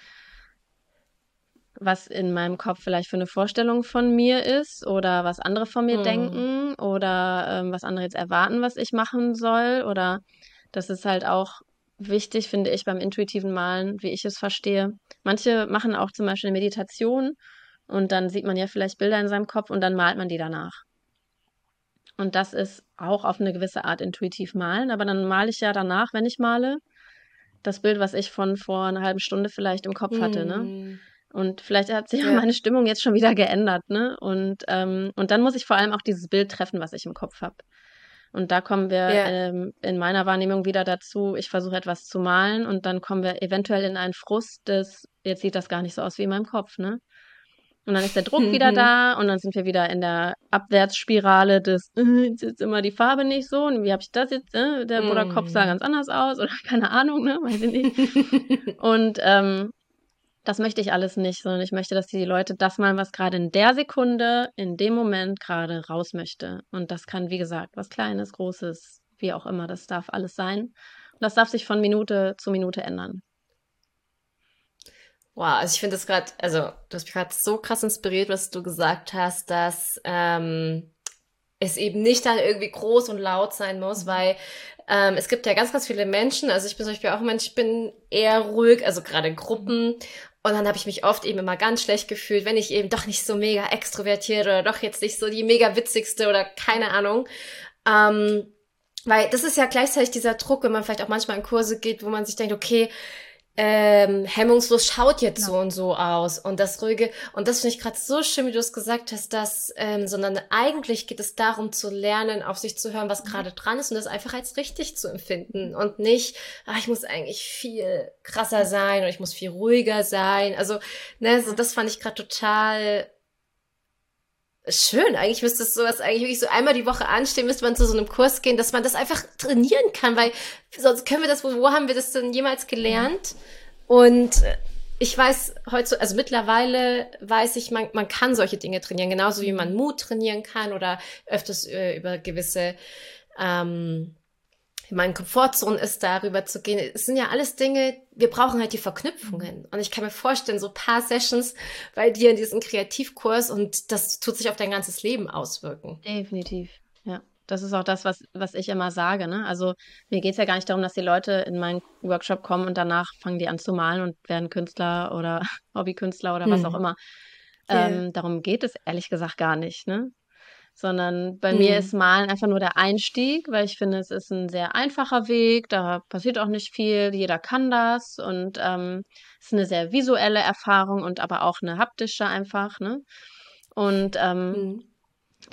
S3: was in meinem Kopf vielleicht für eine Vorstellung von mir ist oder was andere von mir mhm. denken oder ähm, was andere jetzt erwarten, was ich machen soll oder das ist halt auch wichtig, finde ich, beim intuitiven Malen, wie ich es verstehe. Manche machen auch zum Beispiel eine Meditation und dann sieht man ja vielleicht Bilder in seinem Kopf und dann malt man die danach. Und das ist auch auf eine gewisse Art intuitiv malen. Aber dann male ich ja danach, wenn ich male, das Bild, was ich von vor einer halben Stunde vielleicht im Kopf hatte, ne? Mm. Und vielleicht hat sich ja. meine Stimmung jetzt schon wieder geändert, ne? Und, ähm, und dann muss ich vor allem auch dieses Bild treffen, was ich im Kopf habe. Und da kommen wir ja. ähm, in meiner Wahrnehmung wieder dazu, ich versuche etwas zu malen und dann kommen wir eventuell in einen Frust des, jetzt sieht das gar nicht so aus wie in meinem Kopf, ne? Und dann ist der Druck wieder da und dann sind wir wieder in der Abwärtsspirale des, äh, jetzt ist immer die Farbe nicht so und wie habe ich das jetzt, äh, der mm. Kopf sah ganz anders aus oder keine Ahnung, ne, weiß ich nicht. und ähm, das möchte ich alles nicht, sondern ich möchte, dass die Leute das mal, was gerade in der Sekunde, in dem Moment gerade raus möchte. Und das kann, wie gesagt, was Kleines, Großes, wie auch immer, das darf alles sein. Und das darf sich von Minute zu Minute ändern.
S1: Wow, also ich finde das gerade, also du hast mich gerade so krass inspiriert, was du gesagt hast, dass ähm, es eben nicht dann irgendwie groß und laut sein muss, weil ähm, es gibt ja ganz, ganz viele Menschen, also ich bin zum Beispiel auch ein Mensch, ich bin eher ruhig, also gerade in Gruppen. Und dann habe ich mich oft eben immer ganz schlecht gefühlt, wenn ich eben doch nicht so mega extrovertiert oder doch jetzt nicht so die mega witzigste oder keine Ahnung. Ähm, weil das ist ja gleichzeitig dieser Druck, wenn man vielleicht auch manchmal in Kurse geht, wo man sich denkt, okay, ähm, hemmungslos schaut jetzt genau. so und so aus und das ruhige und das finde ich gerade so schön, wie du es gesagt hast, dass ähm, sondern eigentlich geht es darum zu lernen, auf sich zu hören, was mhm. gerade dran ist und das einfach als richtig zu empfinden und nicht, ach, ich muss eigentlich viel krasser sein oder ich muss viel ruhiger sein. Also ne, so das fand ich gerade total Schön, eigentlich müsste es sowas eigentlich wirklich so einmal die Woche anstehen, müsste man zu so einem Kurs gehen, dass man das einfach trainieren kann, weil sonst können wir das, wo, wo haben wir das denn jemals gelernt? Und ich weiß heute, also mittlerweile weiß ich, man, man kann solche Dinge trainieren, genauso wie man Mut trainieren kann oder öfters äh, über gewisse ähm, meine Komfortzone ist, darüber zu gehen. Es sind ja alles Dinge, wir brauchen halt die Verknüpfungen. Und ich kann mir vorstellen, so paar Sessions bei dir in diesem Kreativkurs und das tut sich auf dein ganzes Leben auswirken.
S3: Definitiv, ja. Das ist auch das, was, was ich immer sage. Ne? Also mir geht es ja gar nicht darum, dass die Leute in meinen Workshop kommen und danach fangen die an zu malen und werden Künstler oder Hobbykünstler oder was hm. auch immer. Yeah. Ähm, darum geht es ehrlich gesagt gar nicht. Ne? Sondern bei mhm. mir ist Malen einfach nur der Einstieg, weil ich finde, es ist ein sehr einfacher Weg, da passiert auch nicht viel, jeder kann das und ähm, es ist eine sehr visuelle Erfahrung und aber auch eine haptische einfach, ne? Und ähm, mhm.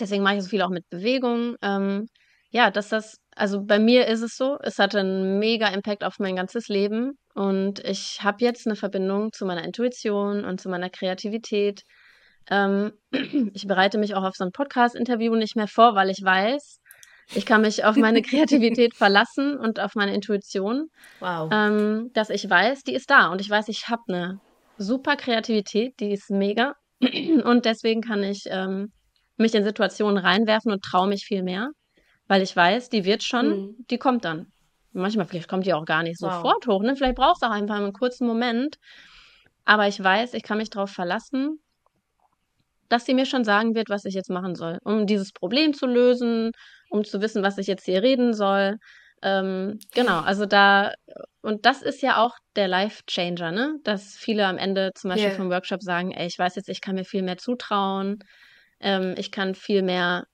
S3: deswegen mache ich so viel auch mit Bewegung. Ähm, ja, dass das, also bei mir ist es so, es hatte einen mega Impact auf mein ganzes Leben und ich habe jetzt eine Verbindung zu meiner Intuition und zu meiner Kreativität. Ähm, ich bereite mich auch auf so ein Podcast-Interview nicht mehr vor, weil ich weiß, ich kann mich auf meine Kreativität verlassen und auf meine Intuition.
S1: Wow.
S3: Ähm, dass ich weiß, die ist da und ich weiß, ich habe eine super Kreativität, die ist mega. Und deswegen kann ich ähm, mich in Situationen reinwerfen und traue mich viel mehr, weil ich weiß, die wird schon, mhm. die kommt dann. Manchmal, vielleicht kommt die auch gar nicht wow. sofort hoch, ne? Vielleicht brauchst du auch einfach einen kurzen Moment. Aber ich weiß, ich kann mich darauf verlassen, dass sie mir schon sagen wird, was ich jetzt machen soll, um dieses Problem zu lösen, um zu wissen, was ich jetzt hier reden soll. Ähm, genau, also da, und das ist ja auch der Life-Changer, ne? Dass viele am Ende zum Beispiel yeah. vom Workshop sagen, ey, ich weiß jetzt, ich kann mir viel mehr zutrauen, ähm, ich kann viel mehr,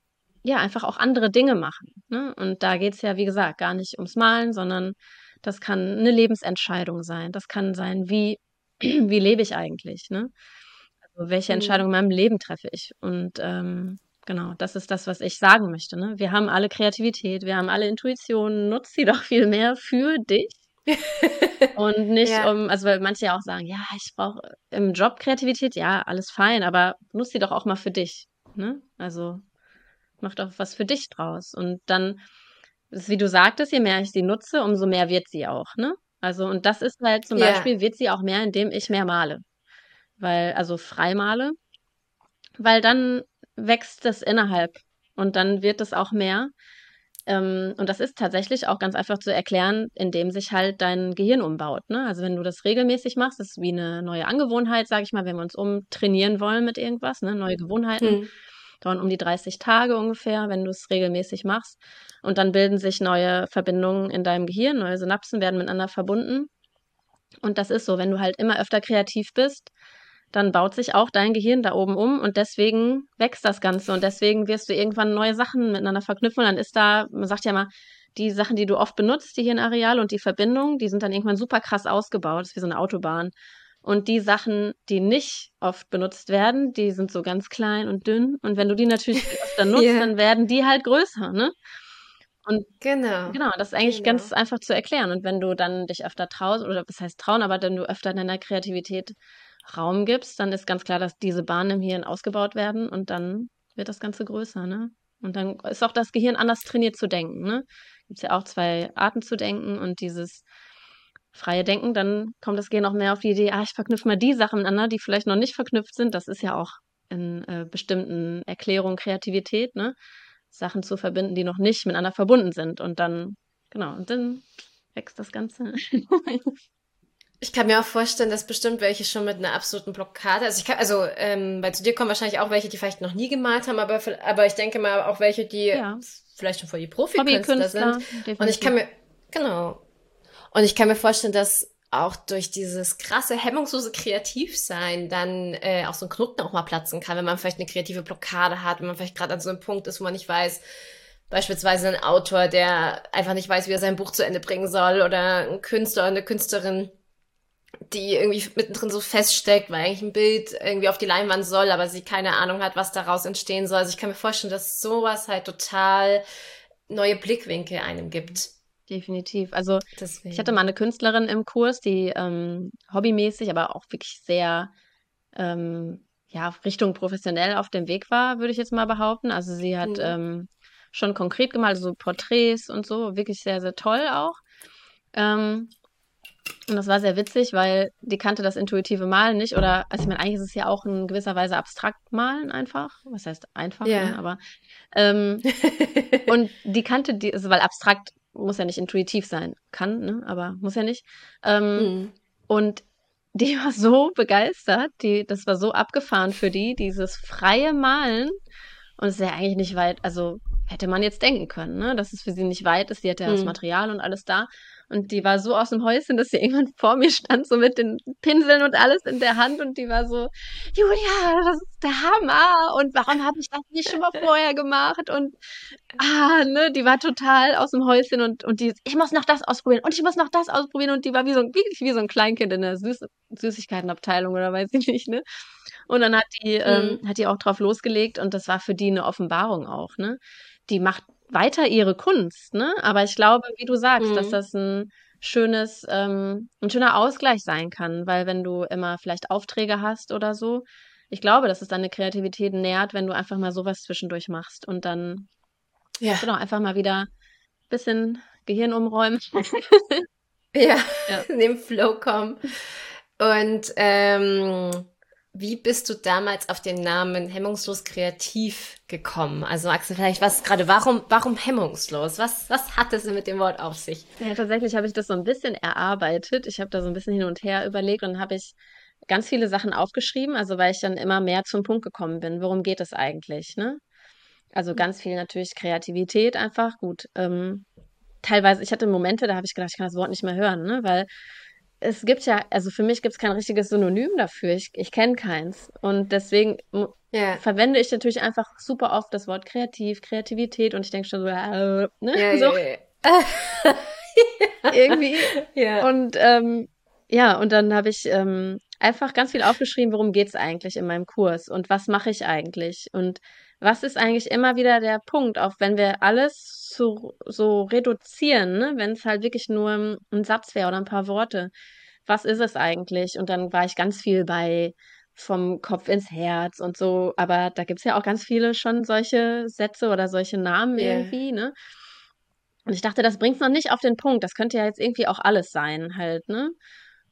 S3: ja, einfach auch andere Dinge machen. Ne? Und da geht es ja, wie gesagt, gar nicht ums Malen, sondern das kann eine Lebensentscheidung sein. Das kann sein, wie, wie lebe ich eigentlich, ne? Also welche mhm. Entscheidung in meinem Leben treffe ich? Und ähm, Genau, das ist das, was ich sagen möchte. Ne? Wir haben alle Kreativität, wir haben alle Intuition, nutzt sie doch viel mehr für dich. und nicht ja. um, also weil manche ja auch sagen, ja, ich brauche im Job Kreativität, ja, alles fein, aber nutzt sie doch auch mal für dich. Ne? Also mach doch was für dich draus. Und dann, wie du sagtest, je mehr ich sie nutze, umso mehr wird sie auch. Ne? Also, und das ist halt zum yeah. Beispiel, wird sie auch mehr, indem ich mehr male. Weil, also frei male. Weil dann wächst es innerhalb und dann wird es auch mehr. Ähm, und das ist tatsächlich auch ganz einfach zu erklären, indem sich halt dein Gehirn umbaut. Ne? Also wenn du das regelmäßig machst, das ist wie eine neue Angewohnheit, sage ich mal, wenn wir uns umtrainieren wollen mit irgendwas, ne? neue Gewohnheiten. Hm. Dauern um die 30 Tage ungefähr, wenn du es regelmäßig machst. Und dann bilden sich neue Verbindungen in deinem Gehirn, neue Synapsen werden miteinander verbunden. Und das ist so, wenn du halt immer öfter kreativ bist, dann baut sich auch dein Gehirn da oben um und deswegen wächst das Ganze und deswegen wirst du irgendwann neue Sachen miteinander verknüpfen und dann ist da, man sagt ja mal, die Sachen, die du oft benutzt, die Hirnareale und die Verbindungen, die sind dann irgendwann super krass ausgebaut, das ist wie so eine Autobahn. Und die Sachen, die nicht oft benutzt werden, die sind so ganz klein und dünn. Und wenn du die natürlich öfter nutzt, yeah. dann werden die halt größer, ne? Und genau. Genau, das ist eigentlich genau. ganz einfach zu erklären. Und wenn du dann dich öfter traust, oder was heißt trauen, aber wenn du öfter in deiner Kreativität Raum gibst, dann ist ganz klar, dass diese Bahnen im Hirn ausgebaut werden und dann wird das Ganze größer, ne? Und dann ist auch das Gehirn anders trainiert zu denken, ne? Gibt es ja auch zwei Arten zu denken und dieses freie Denken, dann kommt das Gehirn auch mehr auf die Idee, ah, ich verknüpfe mal die Sachen miteinander, die vielleicht noch nicht verknüpft sind. Das ist ja auch in äh, bestimmten Erklärungen Kreativität, ne? Sachen zu verbinden, die noch nicht miteinander verbunden sind. Und dann, genau, und dann wächst das Ganze.
S1: Ich kann mir auch vorstellen, dass bestimmt welche schon mit einer absoluten Blockade, also ich kann, also ähm, bei zu dir kommen wahrscheinlich auch welche, die vielleicht noch nie gemalt haben, aber, aber ich denke mal auch welche, die ja. vielleicht schon voll die Profikünstler sind. Definitiv. Und ich kann mir, genau. Und ich kann mir vorstellen, dass auch durch dieses krasse, hemmungslose Kreativsein dann äh, auch so ein Knoten auch mal platzen kann, wenn man vielleicht eine kreative Blockade hat, wenn man vielleicht gerade an so einem Punkt ist, wo man nicht weiß, beispielsweise ein Autor, der einfach nicht weiß, wie er sein Buch zu Ende bringen soll, oder ein Künstler oder eine Künstlerin, die irgendwie mittendrin so feststeckt, weil eigentlich ein Bild irgendwie auf die Leinwand soll, aber sie keine Ahnung hat, was daraus entstehen soll. Also ich kann mir vorstellen, dass sowas halt total neue Blickwinkel einem gibt.
S3: Definitiv. Also Deswegen. ich hatte mal eine Künstlerin im Kurs, die ähm, hobbymäßig, aber auch wirklich sehr ähm, ja, Richtung professionell auf dem Weg war, würde ich jetzt mal behaupten. Also sie hat mhm. ähm, schon konkret gemalt, so Porträts und so, wirklich sehr, sehr toll auch. Ähm, und das war sehr witzig, weil die kannte das intuitive Malen nicht. Oder, also ich meine, eigentlich ist es ja auch in gewisser Weise abstrakt malen einfach. Was heißt einfach, yeah. ne? aber ähm, und die kannte die, also weil abstrakt muss ja nicht intuitiv sein. Kann, ne? Aber muss ja nicht. Ähm, mhm. Und die war so begeistert, die, das war so abgefahren für die, dieses freie Malen. Und es ist ja eigentlich nicht weit, also hätte man jetzt denken können, ne? dass es für sie nicht weit ist. Sie hatte ja mhm. das Material und alles da. Und die war so aus dem Häuschen, dass sie irgendwann vor mir stand, so mit den Pinseln und alles in der Hand. Und die war so, Julia, das ist der Hammer. Und warum habe ich das nicht schon mal vorher gemacht? Und ah, ne, die war total aus dem Häuschen und, und die, ich muss noch das ausprobieren und ich muss noch das ausprobieren. Und die war wie so, wirklich wie so ein Kleinkind in der Süß Süßigkeitenabteilung oder weiß ich nicht, ne? Und dann hat die, ähm, mhm. ähm, hat die auch drauf losgelegt und das war für die eine Offenbarung auch, ne? Die macht weiter ihre Kunst, ne? Aber ich glaube, wie du sagst, mhm. dass das ein schönes, ähm, ein schöner Ausgleich sein kann, weil wenn du immer vielleicht Aufträge hast oder so, ich glaube, dass es deine Kreativität nährt, wenn du einfach mal sowas zwischendurch machst und dann ja. genau einfach mal wieder ein bisschen Gehirn umräumen.
S1: ja, ja, in den Flow kommen. Und ähm, wie bist du damals auf den Namen hemmungslos kreativ gekommen? Also Axel, vielleicht was gerade, warum, warum hemmungslos? Was, was hat es mit dem Wort auf sich?
S3: Ja, tatsächlich habe ich das so ein bisschen erarbeitet. Ich habe da so ein bisschen hin und her überlegt und habe ich ganz viele Sachen aufgeschrieben, also weil ich dann immer mehr zum Punkt gekommen bin. Worum geht es eigentlich, ne? Also mhm. ganz viel natürlich Kreativität einfach, gut. Ähm, teilweise, ich hatte Momente, da habe ich gedacht, ich kann das Wort nicht mehr hören, ne? Weil es gibt ja, also für mich gibt es kein richtiges Synonym dafür. Ich, ich kenne keins. Und deswegen yeah. verwende ich natürlich einfach super oft das Wort kreativ, Kreativität und ich denke schon so, äh, ne? Yeah, so. Yeah, Irgendwie. Und ähm, ja, und dann habe ich ähm, einfach ganz viel aufgeschrieben, worum geht es eigentlich in meinem Kurs und was mache ich eigentlich und was ist eigentlich immer wieder der Punkt, auch wenn wir alles so, so reduzieren, ne? wenn es halt wirklich nur ein Satz wäre oder ein paar Worte. Was ist es eigentlich? Und dann war ich ganz viel bei vom Kopf ins Herz und so, aber da gibt es ja auch ganz viele schon solche Sätze oder solche Namen yeah. irgendwie, ne? Und ich dachte, das bringt es noch nicht auf den Punkt. Das könnte ja jetzt irgendwie auch alles sein, halt, ne?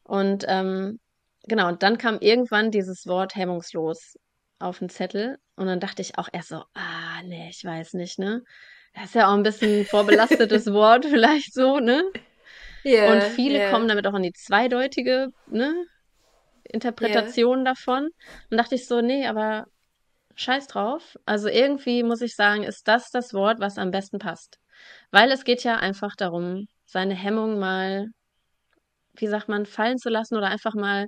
S3: Und ähm, genau, und dann kam irgendwann dieses Wort hemmungslos auf den Zettel. Und dann dachte ich auch erst so, ah, nee, ich weiß nicht, ne? Das ist ja auch ein bisschen vorbelastetes Wort, vielleicht so, ne? Yeah, und viele yeah. kommen damit auch in die zweideutige, ne? Interpretation yeah. davon. Und dachte ich so, nee, aber scheiß drauf. Also irgendwie muss ich sagen, ist das das Wort, was am besten passt. Weil es geht ja einfach darum, seine Hemmung mal, wie sagt man, fallen zu lassen oder einfach mal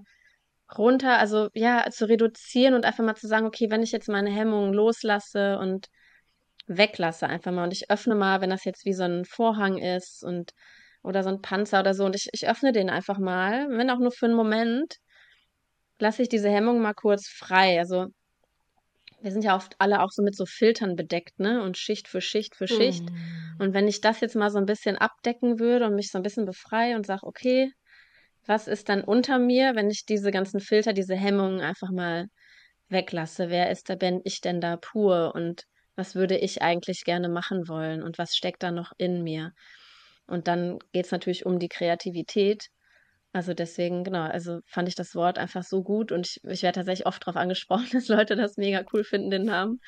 S3: runter, also ja, zu reduzieren und einfach mal zu sagen, okay, wenn ich jetzt meine Hemmungen loslasse und weglasse einfach mal und ich öffne mal, wenn das jetzt wie so ein Vorhang ist und oder so ein Panzer oder so und ich, ich öffne den einfach mal, wenn auch nur für einen Moment, lasse ich diese Hemmung mal kurz frei. Also wir sind ja oft alle auch so mit so Filtern bedeckt, ne? Und Schicht für Schicht für Schicht. Mm. Und wenn ich das jetzt mal so ein bisschen abdecken würde und mich so ein bisschen befreie und sage, okay, was ist dann unter mir, wenn ich diese ganzen Filter, diese Hemmungen einfach mal weglasse? Wer ist da, bin ich denn da pur und was würde ich eigentlich gerne machen wollen und was steckt da noch in mir? Und dann geht es natürlich um die Kreativität. Also deswegen, genau, also fand ich das Wort einfach so gut und ich, ich werde tatsächlich oft darauf angesprochen, dass Leute das mega cool finden, den Namen.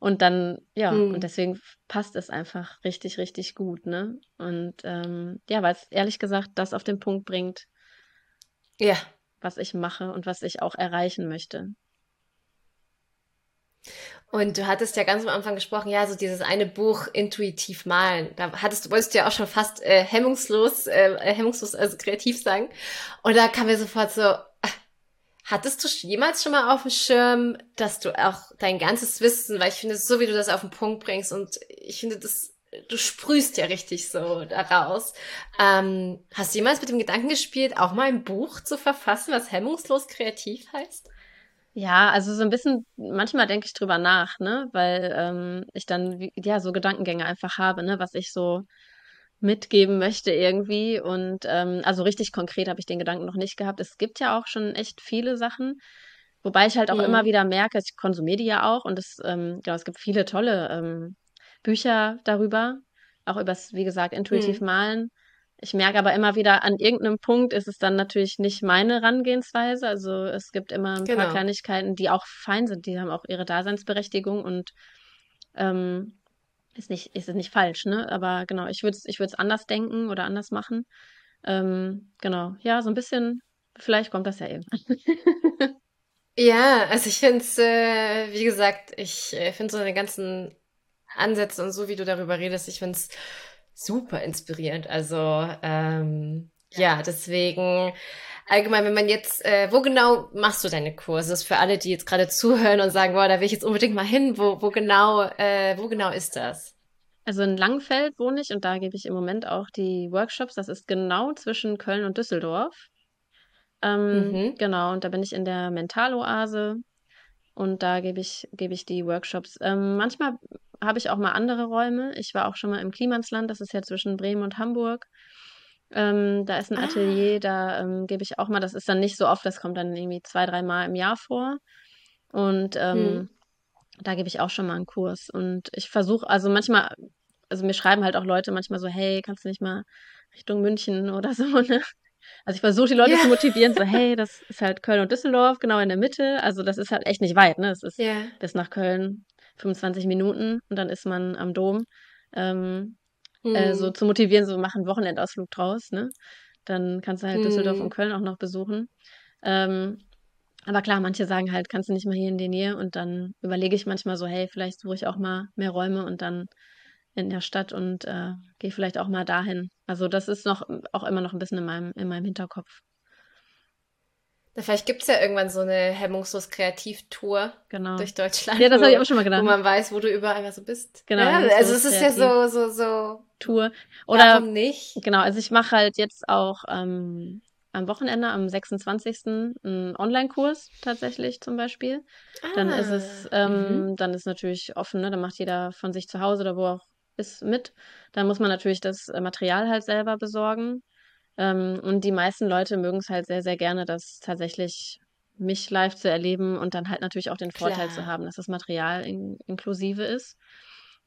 S3: Und dann, ja, mhm. und deswegen passt es einfach richtig, richtig gut, ne? Und ähm, ja, weil es ehrlich gesagt das auf den Punkt bringt, ja. Was ich mache und was ich auch erreichen möchte.
S1: Und du hattest ja ganz am Anfang gesprochen, ja, so dieses eine Buch intuitiv malen. Da hattest du, wolltest du ja auch schon fast äh, hemmungslos, äh, hemmungslos, also kreativ sagen. Und da kam mir sofort so, hattest du jemals schon mal auf dem Schirm, dass du auch dein ganzes Wissen, weil ich finde, so wie du das auf den Punkt bringst und ich finde, das du sprühst ja richtig so daraus. Ähm, hast du jemals mit dem Gedanken gespielt, auch mal ein Buch zu verfassen, was hemmungslos kreativ heißt?
S3: Ja, also so ein bisschen, manchmal denke ich drüber nach, ne, weil ähm, ich dann ja so Gedankengänge einfach habe, ne, was ich so mitgeben möchte irgendwie. Und ähm, also richtig konkret habe ich den Gedanken noch nicht gehabt. Es gibt ja auch schon echt viele Sachen, wobei ich halt auch mhm. immer wieder merke, ich konsumiere die ja auch und es, ähm, ja, es gibt viele tolle ähm, Bücher darüber, auch übers, wie gesagt, intuitiv mhm. malen. Ich merke aber immer wieder, an irgendeinem Punkt ist es dann natürlich nicht meine Herangehensweise. Also es gibt immer ein genau. paar Kleinigkeiten, die auch fein sind, die haben auch ihre Daseinsberechtigung und ähm, ist nicht, ist nicht falsch, ne? Aber genau, ich würde es ich würd's anders denken oder anders machen. Ähm, genau, ja, so ein bisschen, vielleicht kommt das ja irgendwann.
S1: ja, also ich finde es, äh, wie gesagt, ich äh, finde so den ganzen Ansätze und so, wie du darüber redest. Ich finde es super inspirierend. Also ähm, ja, deswegen allgemein, wenn man jetzt, äh, wo genau machst du deine Kurse? Das ist für alle, die jetzt gerade zuhören und sagen, boah, da will ich jetzt unbedingt mal hin. Wo, wo genau, äh, wo genau ist das?
S3: Also in Langfeld wohne ich und da gebe ich im Moment auch die Workshops. Das ist genau zwischen Köln und Düsseldorf. Ähm, mhm. Genau, und da bin ich in der Mentaloase und da gebe ich, gebe ich die Workshops. Ähm, manchmal habe ich auch mal andere Räume. Ich war auch schon mal im Klimansland, das ist ja zwischen Bremen und Hamburg. Ähm, da ist ein Atelier, ah. da ähm, gebe ich auch mal, das ist dann nicht so oft, das kommt dann irgendwie zwei, drei Mal im Jahr vor. Und ähm, hm. da gebe ich auch schon mal einen Kurs. Und ich versuche, also manchmal, also mir schreiben halt auch Leute manchmal so, hey, kannst du nicht mal Richtung München oder so, ne? Also ich versuche die Leute yeah. zu motivieren, so, hey, das ist halt Köln und Düsseldorf, genau in der Mitte. Also das ist halt echt nicht weit, ne? Es ist yeah. bis nach Köln 25 Minuten und dann ist man am Dom. Ähm, hm. äh, so hm. zu motivieren, so machen Wochenendausflug draus, ne? Dann kannst du halt hm. Düsseldorf und hm. Köln auch noch besuchen. Ähm, aber klar, manche sagen halt, kannst du nicht mal hier in die Nähe und dann überlege ich manchmal so, hey, vielleicht suche ich auch mal mehr Räume und dann in der Stadt und äh, gehe vielleicht auch mal dahin. Also das ist noch auch immer noch ein bisschen in meinem, in meinem Hinterkopf.
S1: Vielleicht gibt es ja irgendwann so eine hemmungslos Kreativtour genau. durch Deutschland.
S3: Ja, das habe ich auch schon mal gedacht.
S1: Wo man weiß, wo du überall so bist.
S3: Genau.
S1: Ja, also es ist ja so, so, so.
S3: Tour. Oder
S1: Warum nicht?
S3: Genau, also ich mache halt jetzt auch ähm, am Wochenende, am 26. einen Online-Kurs tatsächlich zum Beispiel. Ah, dann ist es, ähm, mhm. dann ist natürlich offen, ne? Dann macht jeder von sich zu Hause oder wo auch ist mit. Dann muss man natürlich das äh, Material halt selber besorgen. Ähm, und die meisten Leute mögen es halt sehr, sehr gerne, das tatsächlich mich live zu erleben und dann halt natürlich auch den Vorteil Klar. zu haben, dass das Material in, inklusive ist.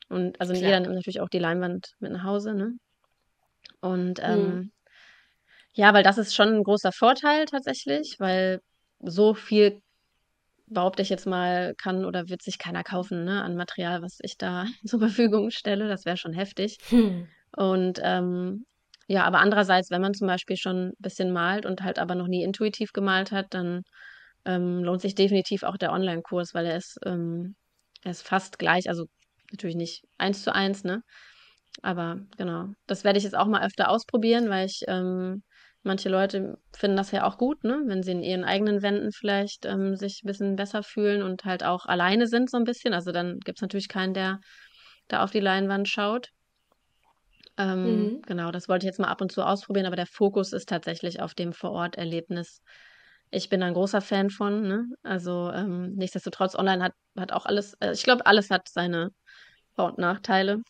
S3: Und also Klar. jeder nimmt natürlich auch die Leinwand mit nach Hause, ne? Und ähm, mhm. ja, weil das ist schon ein großer Vorteil tatsächlich, weil so viel behaupte ich jetzt mal, kann oder wird sich keiner kaufen, ne, an Material, was ich da zur Verfügung stelle. Das wäre schon heftig. Hm. Und ähm, ja, aber andererseits, wenn man zum Beispiel schon ein bisschen malt und halt aber noch nie intuitiv gemalt hat, dann ähm, lohnt sich definitiv auch der Online-Kurs, weil er ist, ähm, er ist fast gleich, also natürlich nicht eins zu eins, ne? Aber genau, das werde ich jetzt auch mal öfter ausprobieren, weil ich ähm, manche Leute finden das ja auch gut, ne? Wenn sie in ihren eigenen Wänden vielleicht ähm, sich ein bisschen besser fühlen und halt auch alleine sind so ein bisschen. Also dann gibt es natürlich keinen, der da auf die Leinwand schaut. Ähm, mhm. Genau, das wollte ich jetzt mal ab und zu ausprobieren, aber der Fokus ist tatsächlich auf dem Vororterlebnis. Ich bin ein großer Fan von, ne? Also ähm, nichtsdestotrotz, online hat, hat auch alles, äh, ich glaube, alles hat seine Vor- und Nachteile.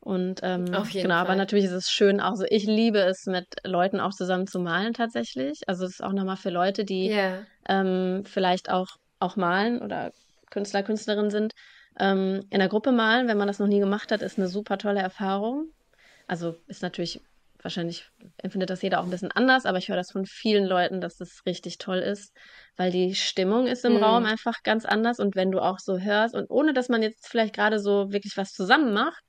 S3: Und ähm, Auf jeden genau, Fall. aber natürlich ist es schön, also ich liebe es, mit Leuten auch zusammen zu malen tatsächlich. Also es ist auch nochmal für Leute, die yeah. ähm, vielleicht auch, auch malen oder Künstler, Künstlerin sind. Ähm, in der Gruppe malen, wenn man das noch nie gemacht hat, ist eine super tolle Erfahrung. Also ist natürlich, wahrscheinlich empfindet das jeder auch ein bisschen anders, aber ich höre das von vielen Leuten, dass das richtig toll ist, weil die Stimmung ist im mhm. Raum einfach ganz anders und wenn du auch so hörst und ohne dass man jetzt vielleicht gerade so wirklich was zusammen macht,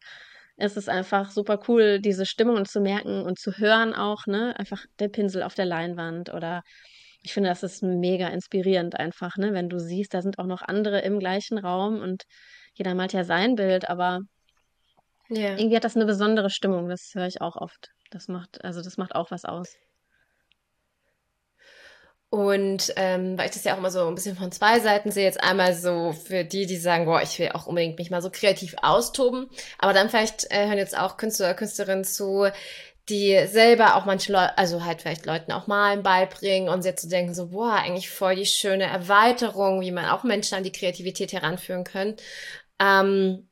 S3: ist es einfach super cool, diese Stimmung zu merken und zu hören auch, ne? Einfach der Pinsel auf der Leinwand oder ich finde, das ist mega inspirierend einfach, ne? Wenn du siehst, da sind auch noch andere im gleichen Raum und jeder malt ja sein Bild, aber ja. Irgendwie hat das eine besondere Stimmung, das höre ich auch oft. Das macht, also das macht auch was aus.
S1: Und ähm, weil ich das ja auch immer so ein bisschen von zwei Seiten sehe, jetzt einmal so für die, die sagen, boah, ich will auch unbedingt mich mal so kreativ austoben, aber dann vielleicht äh, hören jetzt auch Künstler oder Künstlerinnen zu, die selber auch manche Leute, also halt vielleicht Leuten auch malen beibringen und jetzt zu so denken, so, boah, eigentlich voll die schöne Erweiterung, wie man auch Menschen an die Kreativität heranführen können. Ähm,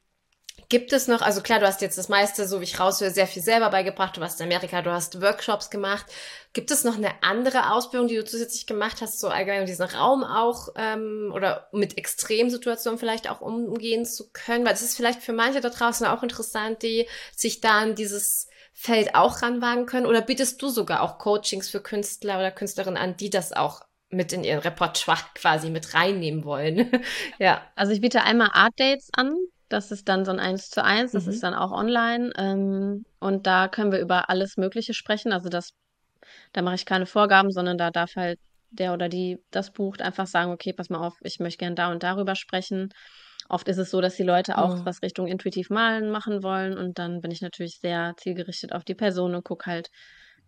S1: Gibt es noch, also klar, du hast jetzt das meiste, so wie ich raushöre, sehr viel selber beigebracht. Du warst in Amerika, du hast Workshops gemacht. Gibt es noch eine andere Ausbildung, die du zusätzlich gemacht hast, so allgemein in diesem Raum auch ähm, oder mit Extremsituationen vielleicht auch umgehen zu können? Weil das ist vielleicht für manche da draußen auch interessant, die sich da an dieses Feld auch ranwagen können. Oder bietest du sogar auch Coachings für Künstler oder Künstlerinnen an, die das auch mit in ihr Repertoire quasi mit reinnehmen wollen.
S3: ja. Also ich biete einmal Art Dates an. Das ist dann so ein Eins zu eins, das mhm. ist dann auch online. Ähm, und da können wir über alles Mögliche sprechen. Also das, da mache ich keine Vorgaben, sondern da darf halt der oder die das bucht einfach sagen, okay, pass mal auf, ich möchte gerne da und darüber sprechen. oft ist es so, dass die Leute auch
S1: Mhm.
S3: was Richtung intuitiv malen machen wollen und dann bin ich natürlich sehr zielgerichtet auf die Person und gucke halt,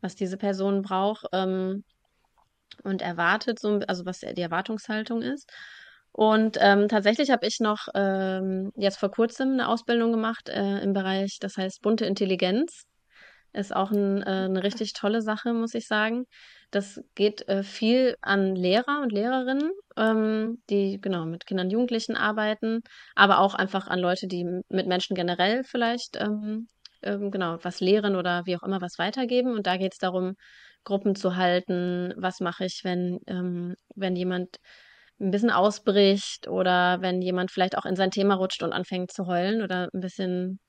S3: was diese Person braucht ähm, und erwartet, so, also was die Erwartungshaltung ist. Und ähm, tatsächlich habe ich noch ähm, jetzt vor kurzem eine Ausbildung gemacht äh, im Bereich, das heißt bunte Intelligenz. Ist auch ein, äh, eine richtig tolle Sache, muss ich sagen. Das geht äh, viel an Lehrer und Lehrerinnen, ähm, die genau mit Kindern und Jugendlichen arbeiten, aber auch einfach an Leute, die mit Menschen generell vielleicht ähm, ähm, genau was lehren oder wie auch immer was weitergeben. Und da geht es darum, Gruppen zu halten. Was mache ich, wenn, ähm, wenn jemand ein bisschen ausbricht oder wenn jemand vielleicht auch in sein Thema rutscht und anfängt zu heulen oder ein bisschen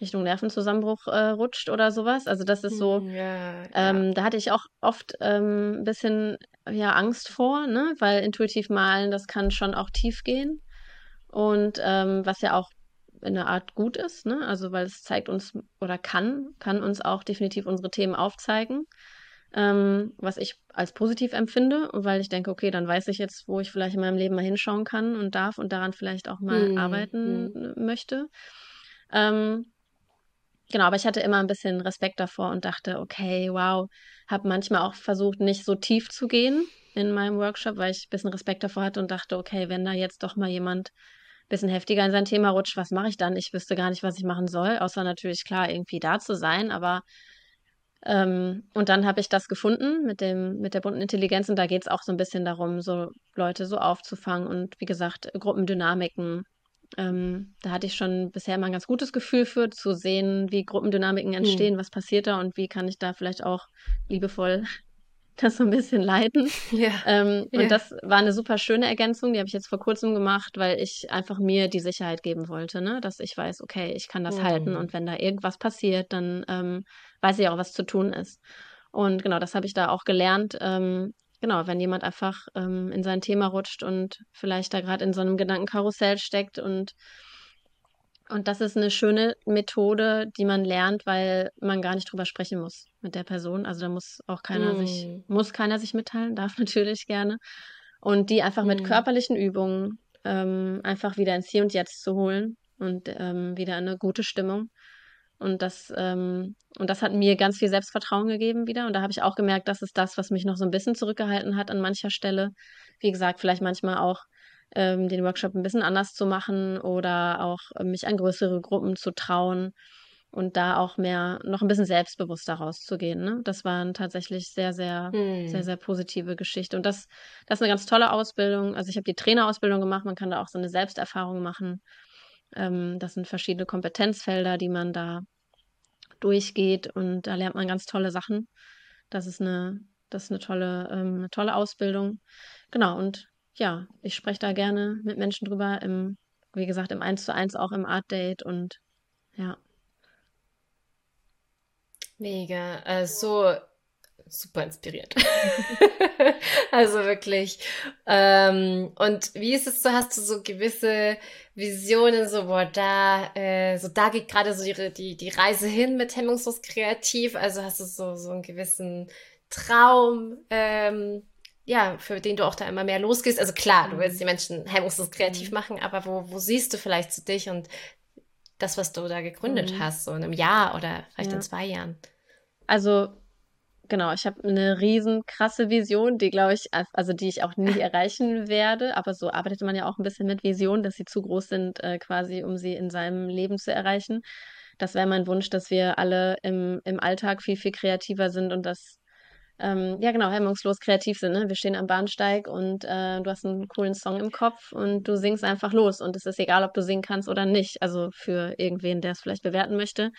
S3: Richtung Nervenzusammenbruch äh, rutscht oder sowas. Also das ist so,
S1: Hm, ja, ja.
S3: ähm, da hatte ich auch oft ähm, ein bisschen ja, Angst vor, ne? Weil intuitiv malen, das kann schon auch tief gehen. Und ähm, was ja auch in einer Art gut ist, ne? Also weil es zeigt uns oder kann, kann uns auch definitiv unsere Themen aufzeigen ähm, was ich als positiv empfinde, weil ich denke, okay, dann weiß ich jetzt, wo ich vielleicht in meinem Leben mal hinschauen kann und darf und daran vielleicht auch mal
S1: Hm,
S3: arbeiten
S1: hm.
S3: äh, möchte. Ähm, genau, aber ich hatte immer ein bisschen Respekt davor und dachte, okay, wow, habe manchmal auch versucht, nicht so tief zu gehen in meinem Workshop, weil ich ein bisschen Respekt davor hatte und dachte, okay, wenn da jetzt doch mal jemand ein bisschen heftiger in sein Thema rutscht, was mache ich dann? Ich wüsste gar nicht, was ich machen soll, außer natürlich klar irgendwie da zu sein, aber ähm, und dann habe ich das gefunden mit dem, mit der bunten Intelligenz und da geht es auch so ein bisschen darum, so Leute so aufzufangen und wie gesagt, Gruppendynamiken. Ähm, da hatte ich schon bisher immer ein ganz gutes Gefühl für, zu sehen, wie Gruppendynamiken
S1: Hm.
S3: entstehen, was passiert da und wie kann ich da vielleicht auch liebevoll das so ein bisschen leiten.
S1: Ja,
S3: Ähm,
S1: ja.
S3: und das war eine super schöne Ergänzung, die habe ich jetzt vor kurzem gemacht, weil ich einfach mir die Sicherheit geben wollte, ne? Dass ich weiß, okay, ich kann das halten
S1: Hm.
S3: und wenn da irgendwas passiert, dann ähm, weiß ich auch, was zu tun ist. Und genau, das habe ich da auch gelernt. Ähm, genau, wenn jemand einfach ähm, in sein Thema rutscht und vielleicht da gerade in so einem Gedankenkarussell steckt und und das ist eine schöne Methode, die man lernt, weil man gar nicht drüber sprechen muss mit der Person. Also da muss auch keiner sich,
S1: Hm.
S3: muss keiner sich mitteilen, darf natürlich gerne. Und die einfach mit
S1: Hm.
S3: körperlichen Übungen ähm, einfach wieder ins Hier und Jetzt zu holen und ähm, wieder in eine gute Stimmung. Und das, ähm, und das hat mir ganz viel Selbstvertrauen gegeben wieder. Und da habe ich auch gemerkt, das ist das, was mich noch so ein bisschen zurückgehalten hat an mancher Stelle. Wie gesagt, vielleicht manchmal auch ähm, den Workshop ein bisschen anders zu machen oder auch äh, mich an größere Gruppen zu trauen und da auch mehr, noch ein bisschen selbstbewusster rauszugehen. Ne? Das war eine tatsächlich sehr, sehr, sehr,
S1: Hm.
S3: sehr positive Geschichte. Und das, das ist eine ganz tolle Ausbildung. Also ich habe die Trainerausbildung gemacht, man kann da auch so eine Selbsterfahrung machen. Ähm, das sind verschiedene Kompetenzfelder, die man da durchgeht und da lernt man ganz tolle Sachen. Das ist eine, das ist eine tolle, ähm, eine tolle Ausbildung. Genau, und ja, ich spreche da gerne mit Menschen drüber, im, wie gesagt, im 1 zu 1 auch im Art Date und ja.
S1: Mega, also super inspiriert. Also wirklich. Ähm, und wie ist es so? Hast du so gewisse Visionen, so, boah, da, äh, so da geht gerade so die, die, die Reise hin mit Hemmungslos kreativ? Also hast du so, so einen gewissen Traum, ähm, ja, für den du auch da immer mehr losgehst? Also klar, du willst die Menschen hemmungslos kreativ
S3: Mhm.
S1: machen, aber wo, wo siehst du vielleicht zu dich und das, was du da gegründet
S3: Mhm.
S1: hast, so in einem Jahr oder vielleicht in
S3: Ja.
S1: zwei Jahren?
S3: Also, genau, ich habe eine riesen krasse Vision, die glaube ich, also die ich auch nie erreichen werde, aber so arbeitet man ja auch ein bisschen mit Visionen, dass sie zu groß sind, äh, quasi, um sie in seinem Leben zu erreichen. Das wäre mein Wunsch, dass wir alle im, im Alltag viel, viel kreativer sind und dass, ähm, ja genau, hemmungslos kreativ sind. Ne? Wir stehen am Bahnsteig und äh, du hast einen coolen Song im Kopf und du singst einfach los und es ist egal, ob du singen kannst oder nicht. Also für irgendwen, der es vielleicht bewerten möchte,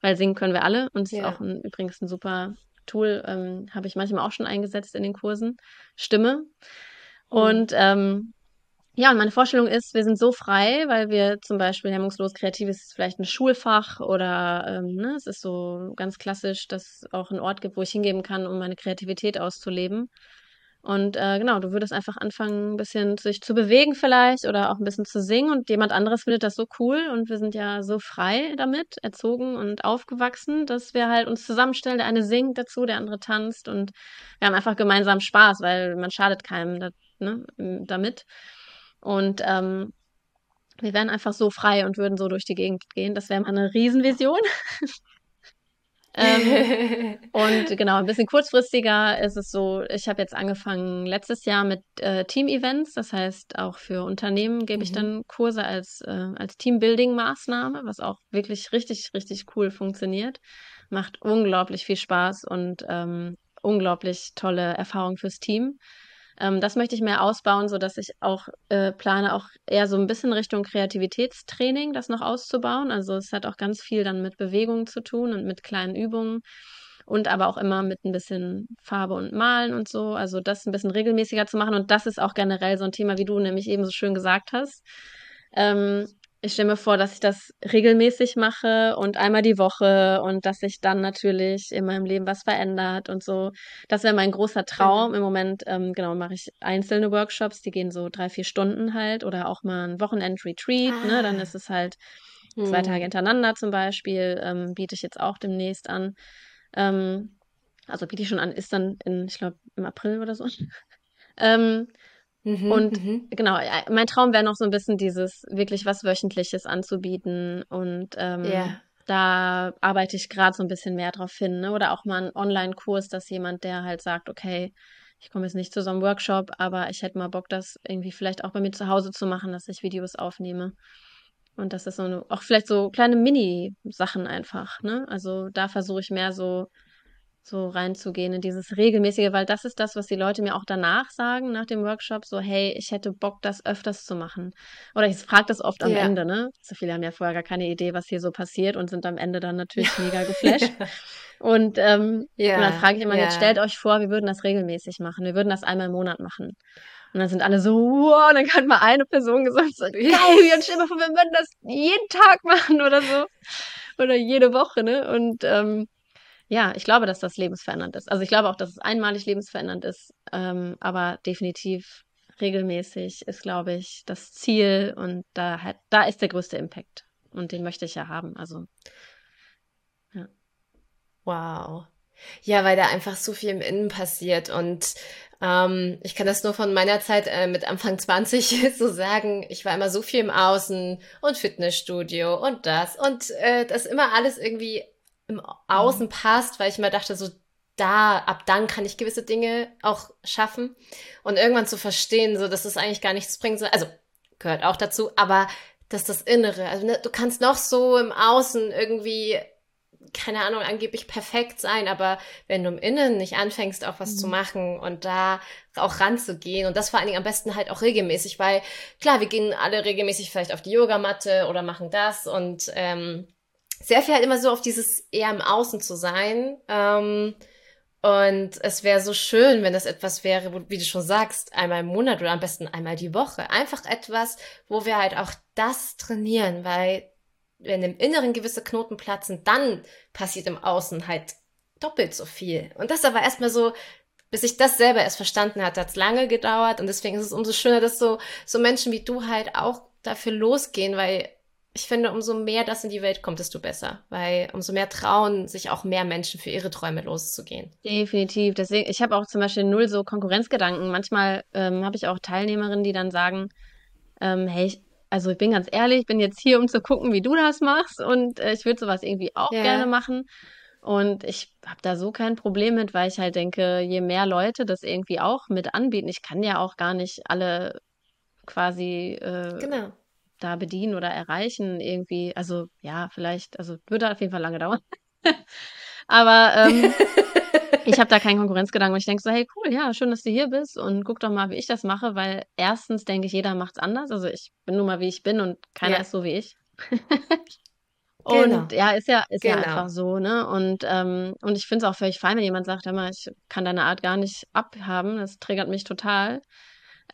S3: weil singen können wir alle und es ist
S1: Ja.
S3: auch ein, übrigens ein super Tool, ähm, habe ich manchmal auch schon eingesetzt in den Kursen. Stimme. Und ähm, ja, und meine Vorstellung ist, wir sind so frei, weil wir zum Beispiel hemmungslos kreativ ist vielleicht ein Schulfach oder ähm, ne, es ist so ganz klassisch, dass es auch einen Ort gibt, wo ich hingeben kann, um meine Kreativität auszuleben. Und äh, genau, du würdest einfach anfangen, ein bisschen sich zu bewegen vielleicht oder auch ein bisschen zu singen und jemand anderes findet das so cool und wir sind ja so frei damit, erzogen und aufgewachsen, dass wir halt uns zusammenstellen, der eine singt dazu, der andere tanzt und wir haben einfach gemeinsam Spaß, weil man schadet keinem da, ne, damit. Und ähm, wir wären einfach so frei und würden so durch die Gegend gehen. Das wäre mal eine Riesenvision. ähm, und genau, ein bisschen kurzfristiger ist es so, ich habe jetzt angefangen letztes Jahr mit äh, Team-Events. Das heißt, auch für Unternehmen gebe ich mhm. dann Kurse als, äh, als Teambuilding-Maßnahme, was auch wirklich richtig, richtig cool funktioniert. Macht unglaublich viel Spaß und ähm, unglaublich tolle Erfahrung fürs Team. Ähm, das möchte ich mehr ausbauen, sodass ich auch äh, plane, auch eher so ein bisschen Richtung Kreativitätstraining das noch auszubauen. Also es hat auch ganz viel dann mit Bewegung zu tun und mit kleinen Übungen und aber auch immer mit ein bisschen Farbe und Malen und so. Also das ein bisschen regelmäßiger zu machen. Und das ist auch generell so ein Thema, wie du nämlich eben so schön gesagt hast. Ähm, ich stelle mir vor, dass ich das regelmäßig mache und einmal die Woche und dass sich dann natürlich in meinem Leben was verändert und so. Das wäre mein großer Traum. Mhm. Im Moment, ähm, genau, mache ich einzelne Workshops, die gehen so drei, vier Stunden halt oder auch mal ein Wochenend-Retreat. Ah. Ne? Dann ist es halt mhm. zwei Tage hintereinander zum Beispiel, ähm, biete ich jetzt auch demnächst an. Ähm, also biete ich schon an, ist dann in, ich glaube, im April oder so. ähm, Mhm, und mhm. genau, mein Traum wäre noch so ein bisschen dieses wirklich was Wöchentliches anzubieten. Und ähm, yeah. da arbeite ich gerade so ein bisschen mehr drauf hin. Ne? Oder auch mal einen Online-Kurs, dass jemand, der halt sagt, okay, ich komme jetzt nicht zu so einem Workshop, aber ich hätte mal Bock, das irgendwie vielleicht auch bei mir zu Hause zu machen, dass ich Videos aufnehme. Und das ist so eine, auch vielleicht so kleine Mini-Sachen einfach, ne? Also da versuche ich mehr so so reinzugehen in dieses regelmäßige, weil das ist das, was die Leute mir auch danach sagen, nach dem Workshop, so, hey, ich hätte Bock, das öfters zu machen. Oder ich frage das oft am ja. Ende, ne? So viele haben ja vorher gar keine Idee, was hier so passiert und sind am Ende dann natürlich mega geflasht. und, ähm, ja. und dann frage ich immer, ja. jetzt stellt euch vor, wir würden das regelmäßig machen. Wir würden das einmal im Monat machen. Und dann sind alle so, wow, und dann kann mal eine Person gesagt, so, geil, und stell mal vor, wir würden das jeden Tag machen oder so. Oder jede Woche, ne? Und ähm, ja, ich glaube, dass das lebensverändernd ist. Also ich glaube auch, dass es einmalig lebensverändernd ist, ähm, aber definitiv regelmäßig ist, glaube ich, das Ziel und da, hat, da ist der größte Impact und den möchte ich ja haben. Also
S1: ja. Wow. Ja, weil da einfach so viel im Innen passiert und ähm, ich kann das nur von meiner Zeit äh, mit Anfang 20 so sagen. Ich war immer so viel im Außen und Fitnessstudio und das und äh, das immer alles irgendwie im Außen mhm. passt, weil ich immer dachte, so da, ab dann kann ich gewisse Dinge auch schaffen und irgendwann zu verstehen, so dass es eigentlich gar nichts bringt. Also gehört auch dazu, aber dass das Innere, also ne, du kannst noch so im Außen irgendwie, keine Ahnung, angeblich perfekt sein, aber wenn du im Innen nicht anfängst, auch was mhm. zu machen und da auch ranzugehen und das vor allen Dingen am besten halt auch regelmäßig, weil klar, wir gehen alle regelmäßig vielleicht auf die Yogamatte oder machen das und ähm, sehr viel halt immer so auf dieses eher im Außen zu sein. Ähm, und es wäre so schön, wenn das etwas wäre, wo, wie du schon sagst, einmal im Monat oder am besten einmal die Woche. Einfach etwas, wo wir halt auch das trainieren, weil wenn im Inneren gewisse Knoten platzen, dann passiert im Außen halt doppelt so viel. Und das aber erstmal so, bis ich das selber erst verstanden hatte, hat es lange gedauert. Und deswegen ist es umso schöner, dass so, so Menschen wie du halt auch dafür losgehen, weil ich finde, umso mehr das in die Welt kommt, desto besser. Weil umso mehr trauen sich auch mehr Menschen für ihre Träume loszugehen.
S3: Definitiv. Deswegen, ich habe auch zum Beispiel null so Konkurrenzgedanken. Manchmal ähm, habe ich auch Teilnehmerinnen, die dann sagen, ähm, hey, ich, also ich bin ganz ehrlich, ich bin jetzt hier, um zu gucken, wie du das machst. Und äh, ich würde sowas irgendwie auch ja. gerne machen. Und ich habe da so kein Problem mit, weil ich halt denke, je mehr Leute das irgendwie auch mit anbieten, ich kann ja auch gar nicht alle quasi äh, genau da bedienen oder erreichen irgendwie. Also ja, vielleicht, also würde auf jeden Fall lange dauern. Aber ähm, ich habe da keinen Konkurrenzgedanken und ich denke so, hey cool, ja, schön, dass du hier bist und guck doch mal, wie ich das mache, weil erstens denke ich, jeder macht es anders. Also ich bin nun mal wie ich bin und keiner ja. ist so wie ich. und genau. ja, ist ja, ist genau. ja einfach so, ne? Und, ähm, und ich finde es auch völlig fein, wenn jemand sagt, hör mal, ich kann deine Art gar nicht abhaben, das triggert mich total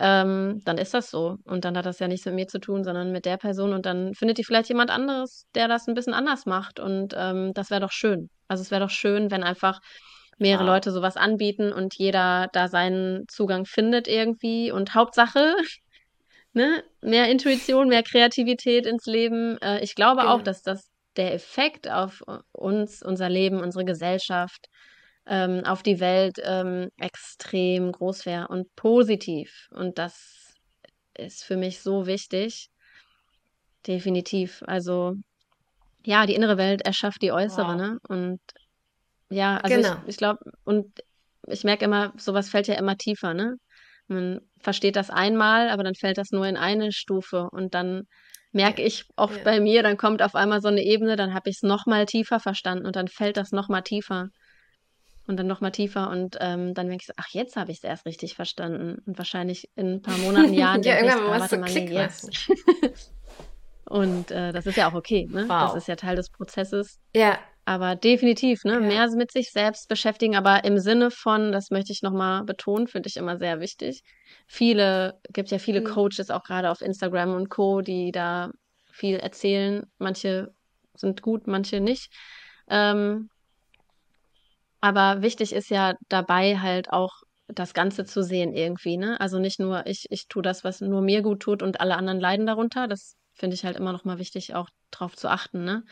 S3: ähm, dann ist das so. Und dann hat das ja nichts mit mir zu tun, sondern mit der Person. Und dann findet die vielleicht jemand anderes, der das ein bisschen anders macht. Und ähm, das wäre doch schön. Also es wäre doch schön, wenn einfach mehrere ja. Leute sowas anbieten und jeder da seinen Zugang findet irgendwie. Und Hauptsache, ne, mehr Intuition, mehr Kreativität ins Leben. Äh, ich glaube genau. auch, dass das der Effekt auf uns, unser Leben, unsere Gesellschaft, ähm, auf die Welt ähm, extrem groß wäre und positiv. Und das ist für mich so wichtig. definitiv. Also ja, die innere Welt erschafft die äußere,
S1: Wow.
S3: ne? Und ja, also ich,
S1: Genau.
S3: ich glaube, und ich merke immer, sowas fällt ja immer tiefer, ne? Man versteht das einmal, aber dann fällt das nur in eine Stufe und dann merke ich oft
S1: Ja.
S3: bei mir, dann kommt auf einmal so eine Ebene, dann habe ich es noch mal tiefer verstanden und dann fällt das noch mal tiefer und dann noch mal tiefer und ähm, dann denke ich so, ach, jetzt habe ich es erst richtig verstanden und wahrscheinlich in ein paar Monaten, Jahren
S1: Ja,
S3: denke ich,
S1: irgendwann
S3: ah, warte mal, nee,
S1: Klick
S3: jetzt.
S1: machen.
S3: Und äh, das ist ja auch okay, ne? Das
S1: Wow.
S3: ist ja Teil des Prozesses.
S1: Ja,
S3: Aber definitiv, ne?
S1: Ja.
S3: Mehr mit sich selbst beschäftigen, aber im Sinne von, das möchte ich nochmal betonen, finde ich immer sehr wichtig. Viele, gibt ja viele
S1: Mhm.
S3: Coaches auch gerade auf Instagram und Co., die da viel erzählen. Manche sind gut, manche nicht. Ähm, aber wichtig ist ja dabei halt auch das Ganze zu sehen irgendwie, ne? Also nicht nur ich, ich tue das, was nur mir gut tut und alle anderen leiden darunter. Das finde ich halt immer noch mal wichtig, auch drauf zu achten, ne?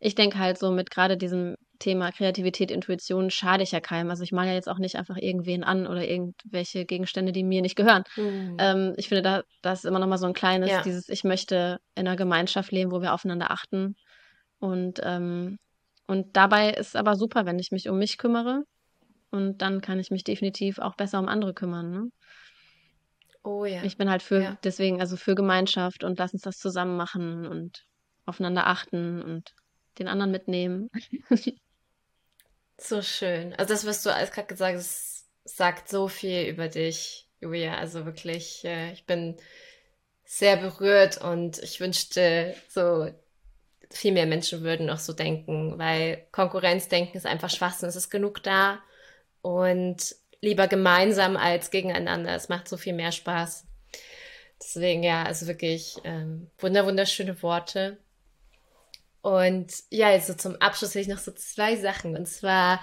S3: Ich denke halt so mit gerade diesem Thema Kreativität, Intuition schade ich ja keinem. Also ich male ja jetzt auch nicht einfach irgendwen an oder irgendwelche Gegenstände, die mir nicht gehören.
S1: Mhm.
S3: Ähm, ich finde, da, das ist immer noch mal so ein kleines,
S1: Ja.
S3: dieses, ich möchte in einer Gemeinschaft leben, wo wir aufeinander achten. Und, ähm, und dabei ist aber super, wenn ich mich um mich kümmere. Und dann kann ich mich definitiv auch besser um andere kümmern. Ne?
S1: Oh ja.
S3: Ich bin halt für,
S1: Ja.
S3: deswegen, also für Gemeinschaft und lass uns das zusammen machen und aufeinander achten und den anderen mitnehmen.
S1: So schön. Also das, was du alles gerade gesagt hast, sagt so viel über dich, Julia. Also wirklich, äh, ich bin sehr berührt und ich wünschte, so viel mehr Menschen würden noch so denken, weil Konkurrenzdenken ist einfach Schwachsinn. Es ist genug da und lieber gemeinsam als gegeneinander. Es macht so viel mehr Spaß. Deswegen ja, also wirklich ähm, wunder wunderschöne Worte. Und ja, also zum Abschluss will ich noch so zwei Sachen. Und zwar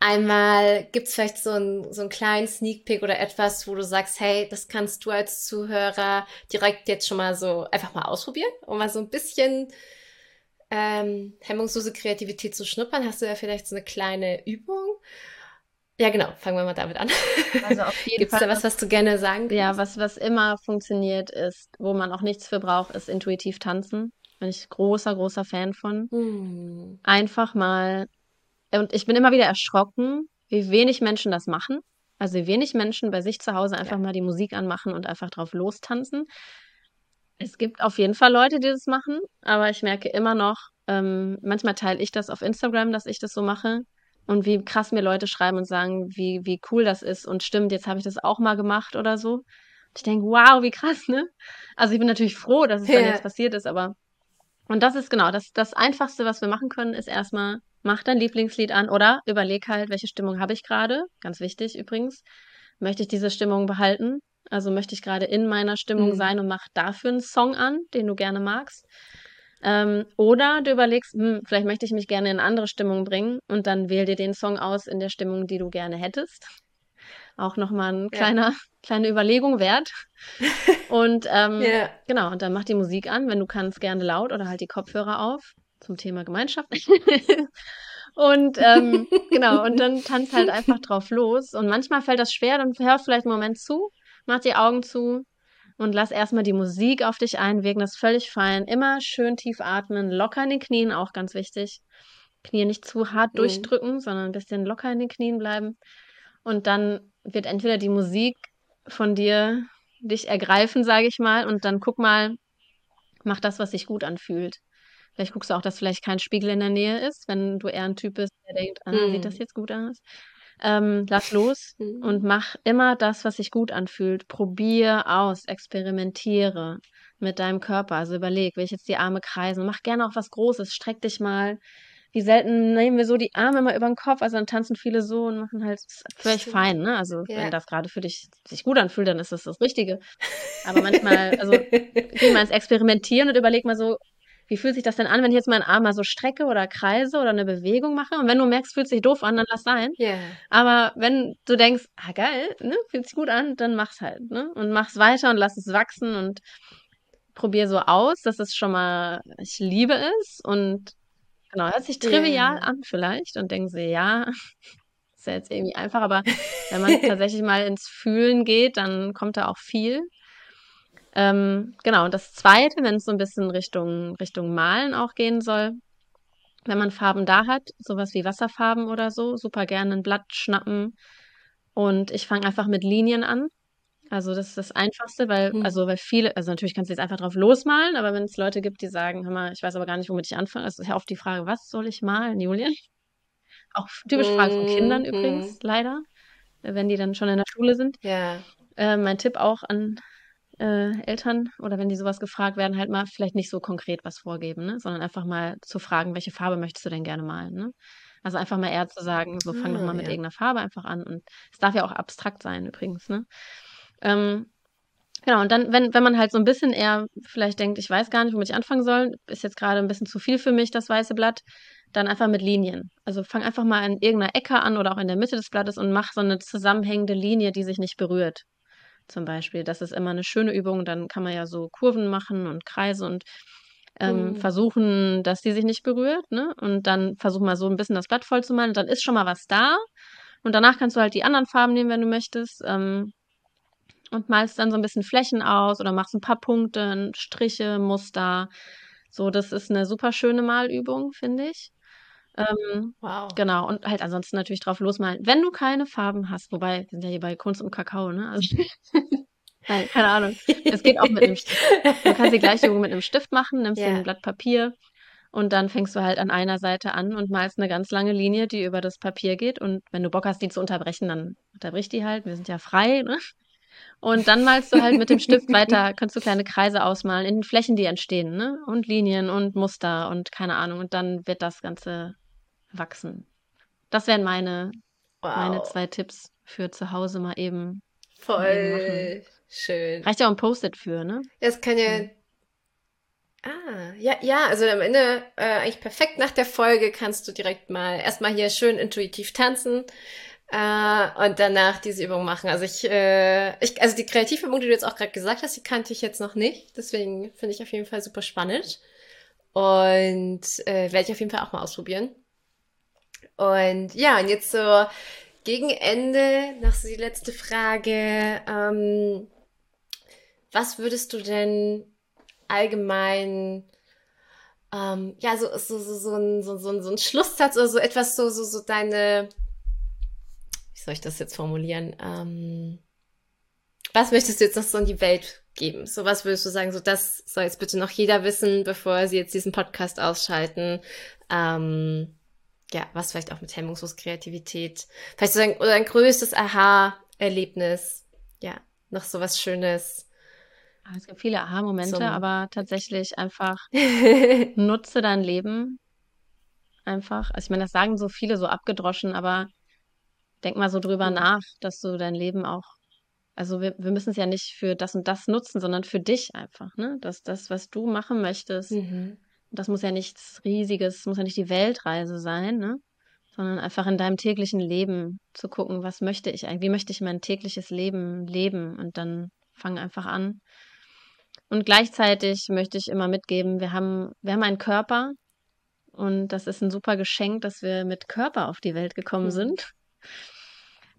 S1: einmal gibt es vielleicht so, ein, so einen kleinen Sneak Peek oder etwas, wo du sagst, hey, das kannst du als Zuhörer direkt jetzt schon mal so einfach mal ausprobieren, um mal so ein bisschen ähm, hemmungslose Kreativität zu schnuppern. Hast du ja vielleicht so eine kleine Übung? Ja, genau. Fangen wir mal damit an.
S3: Also auf jeden
S1: Gibt es da was, was du gerne sagen
S3: Ja,
S1: kannst?
S3: was, was immer funktioniert ist, wo man auch nichts für braucht, ist intuitiv tanzen. Bin ich großer, großer Fan von.
S1: Hm.
S3: Einfach mal, und ich bin immer wieder erschrocken, wie wenig Menschen das machen. Also wie wenig Menschen bei sich zu Hause einfach
S1: Ja.
S3: mal die Musik anmachen und einfach drauf lostanzen. Es gibt auf jeden Fall Leute, die das machen, aber ich merke immer noch, ähm, manchmal teile ich das auf Instagram, dass ich das so mache. Und wie krass mir Leute schreiben und sagen, wie, wie cool das ist und stimmt, jetzt habe ich das auch mal gemacht oder so. Und ich denke, wow, wie krass, ne? Also ich bin natürlich froh, dass es dann
S1: Ja.
S3: jetzt passiert ist, aber und das ist genau, das, das Einfachste, was wir machen können, ist erstmal, mach dein Lieblingslied an oder überleg halt, welche Stimmung habe ich gerade. Ganz wichtig übrigens. Möchte ich diese Stimmung behalten? Also möchte ich gerade in meiner Stimmung
S1: Mhm.
S3: sein und mach dafür einen Song an, den du gerne magst. Ähm, oder du überlegst, hm, vielleicht möchte ich mich gerne in eine andere Stimmung bringen und dann wähl dir den Song aus in der Stimmung, die du gerne hättest. Auch nochmal ein
S1: Ja.
S3: kleiner, kleine Überlegung wert. Und ähm,
S1: Ja.
S3: Genau, und dann mach die Musik an, wenn du kannst, gerne laut oder halt die Kopfhörer auf zum Thema Gemeinschaft. und ähm, genau, und dann tanz halt einfach drauf los. Und manchmal fällt das schwer, dann hör vielleicht einen Moment zu, mach die Augen zu und lass erstmal die Musik auf dich einwirken. Das ist völlig fein. Immer schön tief atmen, locker in den Knien, auch ganz wichtig. Knie nicht zu hart
S1: Mhm.
S3: durchdrücken, sondern ein bisschen locker in den Knien bleiben. Und dann wird entweder die Musik von dir dich ergreifen, sage ich mal, und dann guck mal, mach das, was sich gut anfühlt. Vielleicht guckst du auch, dass vielleicht kein Spiegel in der Nähe ist, wenn du eher ein Typ bist, der denkt, ah,
S1: Mhm.
S3: sieht das jetzt gut aus? Ähm, lass los
S1: Mhm.
S3: und mach immer das, was sich gut anfühlt. Probier aus, experimentiere mit deinem Körper. Also überleg, will ich jetzt die Arme kreisen? Mach gerne auch was Großes, streck dich mal. Wie selten nehmen wir so die Arme mal über den Kopf, also dann tanzen viele so und machen halt völlig
S1: Stimmt.
S3: fein, ne? Also
S1: Ja.
S3: wenn das gerade für dich sich gut anfühlt, dann ist das das Richtige. Aber manchmal, also geh mal ins Experimentieren und überleg mal so, wie fühlt sich das denn an, wenn ich jetzt meinen Arm mal so strecke oder kreise oder eine Bewegung mache? Und wenn du merkst, fühlt sich doof an, dann lass sein.
S1: Ja.
S3: Aber wenn du denkst, ah geil, ne, fühlt sich gut an, dann mach's halt, ne? Und mach's weiter und lass es wachsen und probier so aus, dass es schon mal, ich liebe es und genau, hört sich trivial
S1: Ja.
S3: an vielleicht und denken sie, ja, ist ja jetzt irgendwie einfach, aber wenn man tatsächlich mal ins Fühlen geht, dann kommt da auch viel. Ähm, genau, und das zweite, wenn es so ein bisschen Richtung, Richtung Malen auch gehen soll, wenn man Farben da hat, sowas wie Wasserfarben oder so, super gerne ein Blatt schnappen. Und ich fange einfach mit Linien an. Also das ist das Einfachste, weil,
S1: Hm.
S3: also weil viele, also natürlich kannst du jetzt einfach drauf losmalen, aber wenn es Leute gibt, die sagen, hör mal, ich weiß aber gar nicht, womit ich anfange, das ist ja oft die Frage, was soll ich malen, Julian? Auch typisch Frage von Kindern
S1: Mhm.
S3: übrigens, leider, wenn die dann schon in der Schule sind.
S1: Ja.
S3: Äh, mein Tipp auch an äh, Eltern oder wenn die sowas gefragt werden, halt mal vielleicht nicht so konkret was vorgeben, ne? sondern einfach mal zu fragen, welche Farbe möchtest du denn gerne malen? Ne? Also einfach mal eher zu sagen, so fang doch
S1: Ah,
S3: mal mit
S1: ja.
S3: irgendeiner Farbe einfach an. Und es darf ja auch abstrakt sein übrigens. Ne? Ähm, genau, und dann, wenn, wenn man halt so ein bisschen eher vielleicht denkt, ich weiß gar nicht, womit ich anfangen soll, ist jetzt gerade ein bisschen zu viel für mich, das weiße Blatt, dann einfach mit Linien. Also fang einfach mal in irgendeiner Ecke an oder auch in der Mitte des Blattes und mach so eine zusammenhängende Linie, die sich nicht berührt. Zum Beispiel. Das ist immer eine schöne Übung. Dann kann man ja so Kurven machen und Kreise und ähm,
S1: Mhm.
S3: versuchen, dass die sich nicht berührt. Ne? Und dann versuch mal so ein bisschen das Blatt voll zu malen. Und dann ist schon mal was da. Und danach kannst du halt die anderen Farben nehmen, wenn du möchtest. Ähm, und malst dann so ein bisschen Flächen aus oder machst ein paar Punkte, Striche, Muster. So, das ist eine super schöne Malübung, finde ich. Ähm,
S1: Wow.
S3: genau, und halt ansonsten natürlich drauf losmalen. Wenn du keine Farben hast, wobei, wir sind ja hier bei Kunst und Kakao, ne? Also, nein, keine Ahnung. Es geht auch mit einem Stift. Du kannst die gleiche Übung mit einem Stift machen, nimmst dir
S1: Ja.
S3: ein Blatt Papier und dann fängst du halt an einer Seite an und malst eine ganz lange Linie, die über das Papier geht. Und wenn du Bock hast, die zu unterbrechen, dann unterbrich die halt. Wir sind ja frei, ne? Und dann malst du halt mit dem Stift weiter, kannst du kleine Kreise ausmalen in den Flächen, die entstehen, ne? Und Linien und Muster und keine Ahnung. Und dann wird das Ganze wachsen. Das wären meine, meine
S1: Wow.
S3: zwei Tipps für zu Hause mal eben.
S1: Voll schön.
S3: Reicht ja auch ein Post-it für, ne?
S1: Das kann ja.
S3: Mhm.
S1: Ah, ja, ja, also am Ende äh, eigentlich perfekt nach der Folge kannst du direkt mal erstmal hier schön intuitiv tanzen äh, und danach diese Übung machen. Also ich, äh, ich, also die Kreativübung, die du jetzt auch gerade gesagt hast, die kannte ich jetzt noch nicht. Deswegen finde ich auf jeden Fall super spannend und äh, werde ich auf jeden Fall auch mal ausprobieren. Und ja, und jetzt so gegen Ende noch so die letzte Frage. Ähm, was würdest du denn allgemein, ähm, ja, so, so, so, so, so, so, so ein Schlusssatz oder so etwas, so, so, so deine, wie soll ich das jetzt formulieren? Ähm, was möchtest du jetzt noch so in die Welt geben? So was würdest du sagen, so das soll jetzt bitte noch jeder wissen, bevor sie jetzt diesen Podcast ausschalten? Ähm, ja, was vielleicht auch mit hemmungslos Kreativität, vielleicht so ein, ein größtes Aha-Erlebnis, ja, noch so was Schönes.
S3: Ah, Es gibt viele Aha-Momente, aber tatsächlich einfach nutze dein Leben einfach. Also ich meine, das sagen so viele so abgedroschen, aber denk mal so drüber
S1: Mhm.
S3: nach, dass du dein Leben auch, also wir, wir müssen es ja nicht für das und das nutzen, sondern für dich einfach, ne? Dass das, was du machen möchtest,
S1: Mhm.
S3: Das muss ja nichts Riesiges, muss ja nicht die Weltreise sein, ne? Sondern einfach in deinem täglichen Leben zu gucken, was möchte ich eigentlich, wie möchte ich mein tägliches Leben leben und dann fang einfach an. Und gleichzeitig möchte ich immer mitgeben, wir haben, wir haben einen Körper und das ist ein super Geschenk, dass wir mit Körper auf die Welt gekommen
S1: Mhm.
S3: sind.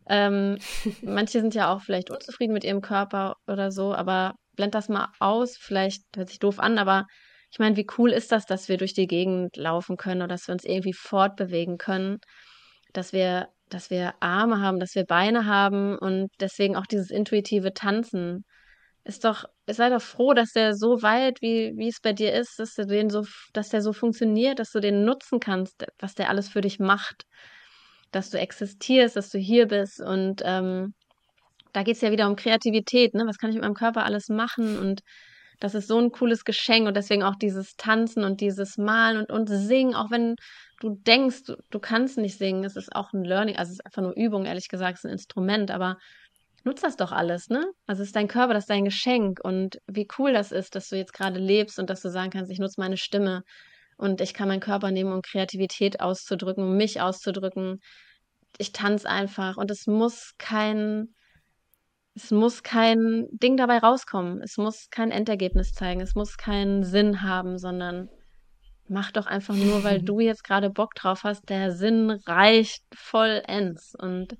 S3: Ähm, manche sind ja auch vielleicht unzufrieden mit ihrem Körper oder so, aber blend das mal aus. Vielleicht hört sich doof an, aber ich meine, wie cool ist das, dass wir durch die Gegend laufen können oder dass wir uns irgendwie fortbewegen können, dass wir, dass wir Arme haben, dass wir Beine haben und deswegen auch dieses intuitive Tanzen. Ist doch, sei doch froh, dass der so weit, wie, wie es bei dir ist, dass du den so, dass der so funktioniert, dass du den nutzen kannst, was der alles für dich macht, dass du existierst, dass du hier bist und ähm, da geht es ja wieder um Kreativität, ne? Was kann ich mit meinem Körper alles machen? Und das ist so ein cooles Geschenk und deswegen auch dieses Tanzen und dieses Malen und, und Singen, auch wenn du denkst, du, du kannst nicht singen, es ist auch ein Learning, also es ist einfach nur Übung, ehrlich gesagt, es ist ein Instrument, aber nutz das doch alles, ne? Also es ist dein Körper, das ist dein Geschenk und wie cool das ist, dass du jetzt gerade lebst und dass du sagen kannst, ich nutze meine Stimme und ich kann meinen Körper nehmen, um Kreativität auszudrücken, um mich auszudrücken. Ich tanze einfach und es muss kein, es muss kein Ding dabei rauskommen. Es muss kein Endergebnis zeigen. Es muss keinen Sinn haben, sondern mach doch einfach nur, weil du jetzt gerade Bock drauf hast. Der Sinn reicht vollends. Und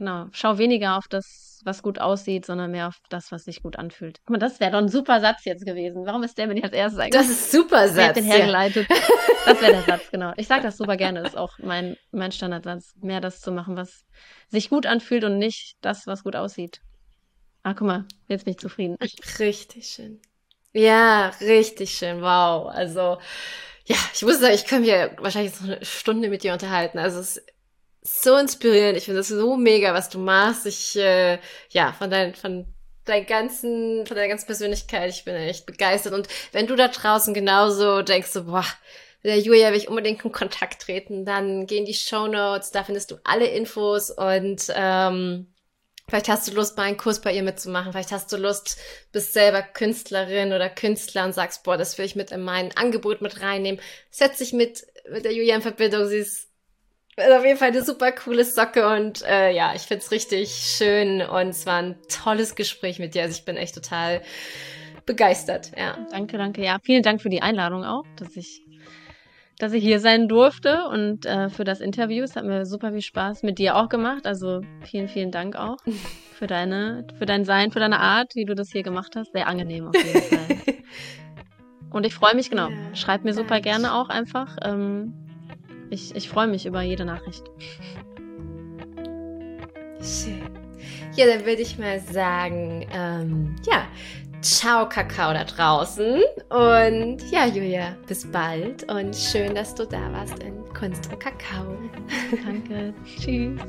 S3: genau. Schau weniger auf das, was gut aussieht, sondern mehr auf das, was sich gut anfühlt. Guck mal, das wäre doch ein super Satz jetzt gewesen. Warum ist der mir nicht als erstes
S1: eigentlich? Das ist super Satz. Wer
S3: hat den hergeleitet? Ja. Das wäre der Satz, genau. Ich sage das super gerne. Das ist auch mein, mein Standardsatz. Mehr das zu machen, was sich gut anfühlt und nicht das, was gut aussieht. Ah, guck mal, jetzt bin ich zufrieden.
S1: Richtig schön. Ja, richtig schön. Wow. Also, ja, ich muss sagen, ich könnte mir wahrscheinlich jetzt noch eine Stunde mit dir unterhalten. Also, es so inspirierend. Ich finde es so mega, was du machst. Ich, äh, ja, von deinen, von deinen ganzen, von deiner ganzen Persönlichkeit, ich bin echt begeistert. Und wenn du da draußen genauso denkst, so, boah, der Julia will ich unbedingt in Kontakt treten, dann geh in die Show Notes, da findest du alle Infos und ähm, Vielleicht hast du Lust, mal einen Kurs bei ihr mitzumachen. Vielleicht hast du Lust, bist selber Künstlerin oder Künstler und sagst, boah, das will ich mit in mein Angebot mit reinnehmen. Setz dich mit, mit der Julia in Verbindung. Sie ist, ist auf jeden Fall eine super coole Socke und äh, ja, ich find's richtig schön und es war ein tolles Gespräch mit dir. Also ich bin echt total begeistert, ja.
S3: Danke, danke. Ja, vielen Dank für die Einladung auch, dass ich dass ich hier sein durfte und äh, für das Interview. Es hat mir super viel Spaß mit dir auch gemacht. Also vielen, vielen Dank auch für deine, für dein Sein, für deine Art, wie du das hier gemacht hast. Sehr angenehm auf jeden Fall. und ich freue mich, genau. Schreib mir super gerne auch einfach. Ähm, ich ich freue mich über jede Nachricht.
S1: Schön. Ja, dann würde ich mal sagen, ähm, ja, Ciao, Kakao da draußen. Und ja, Julia, bis bald und schön, dass du da warst in Kunst und Kakao.
S3: Danke. Tschüss.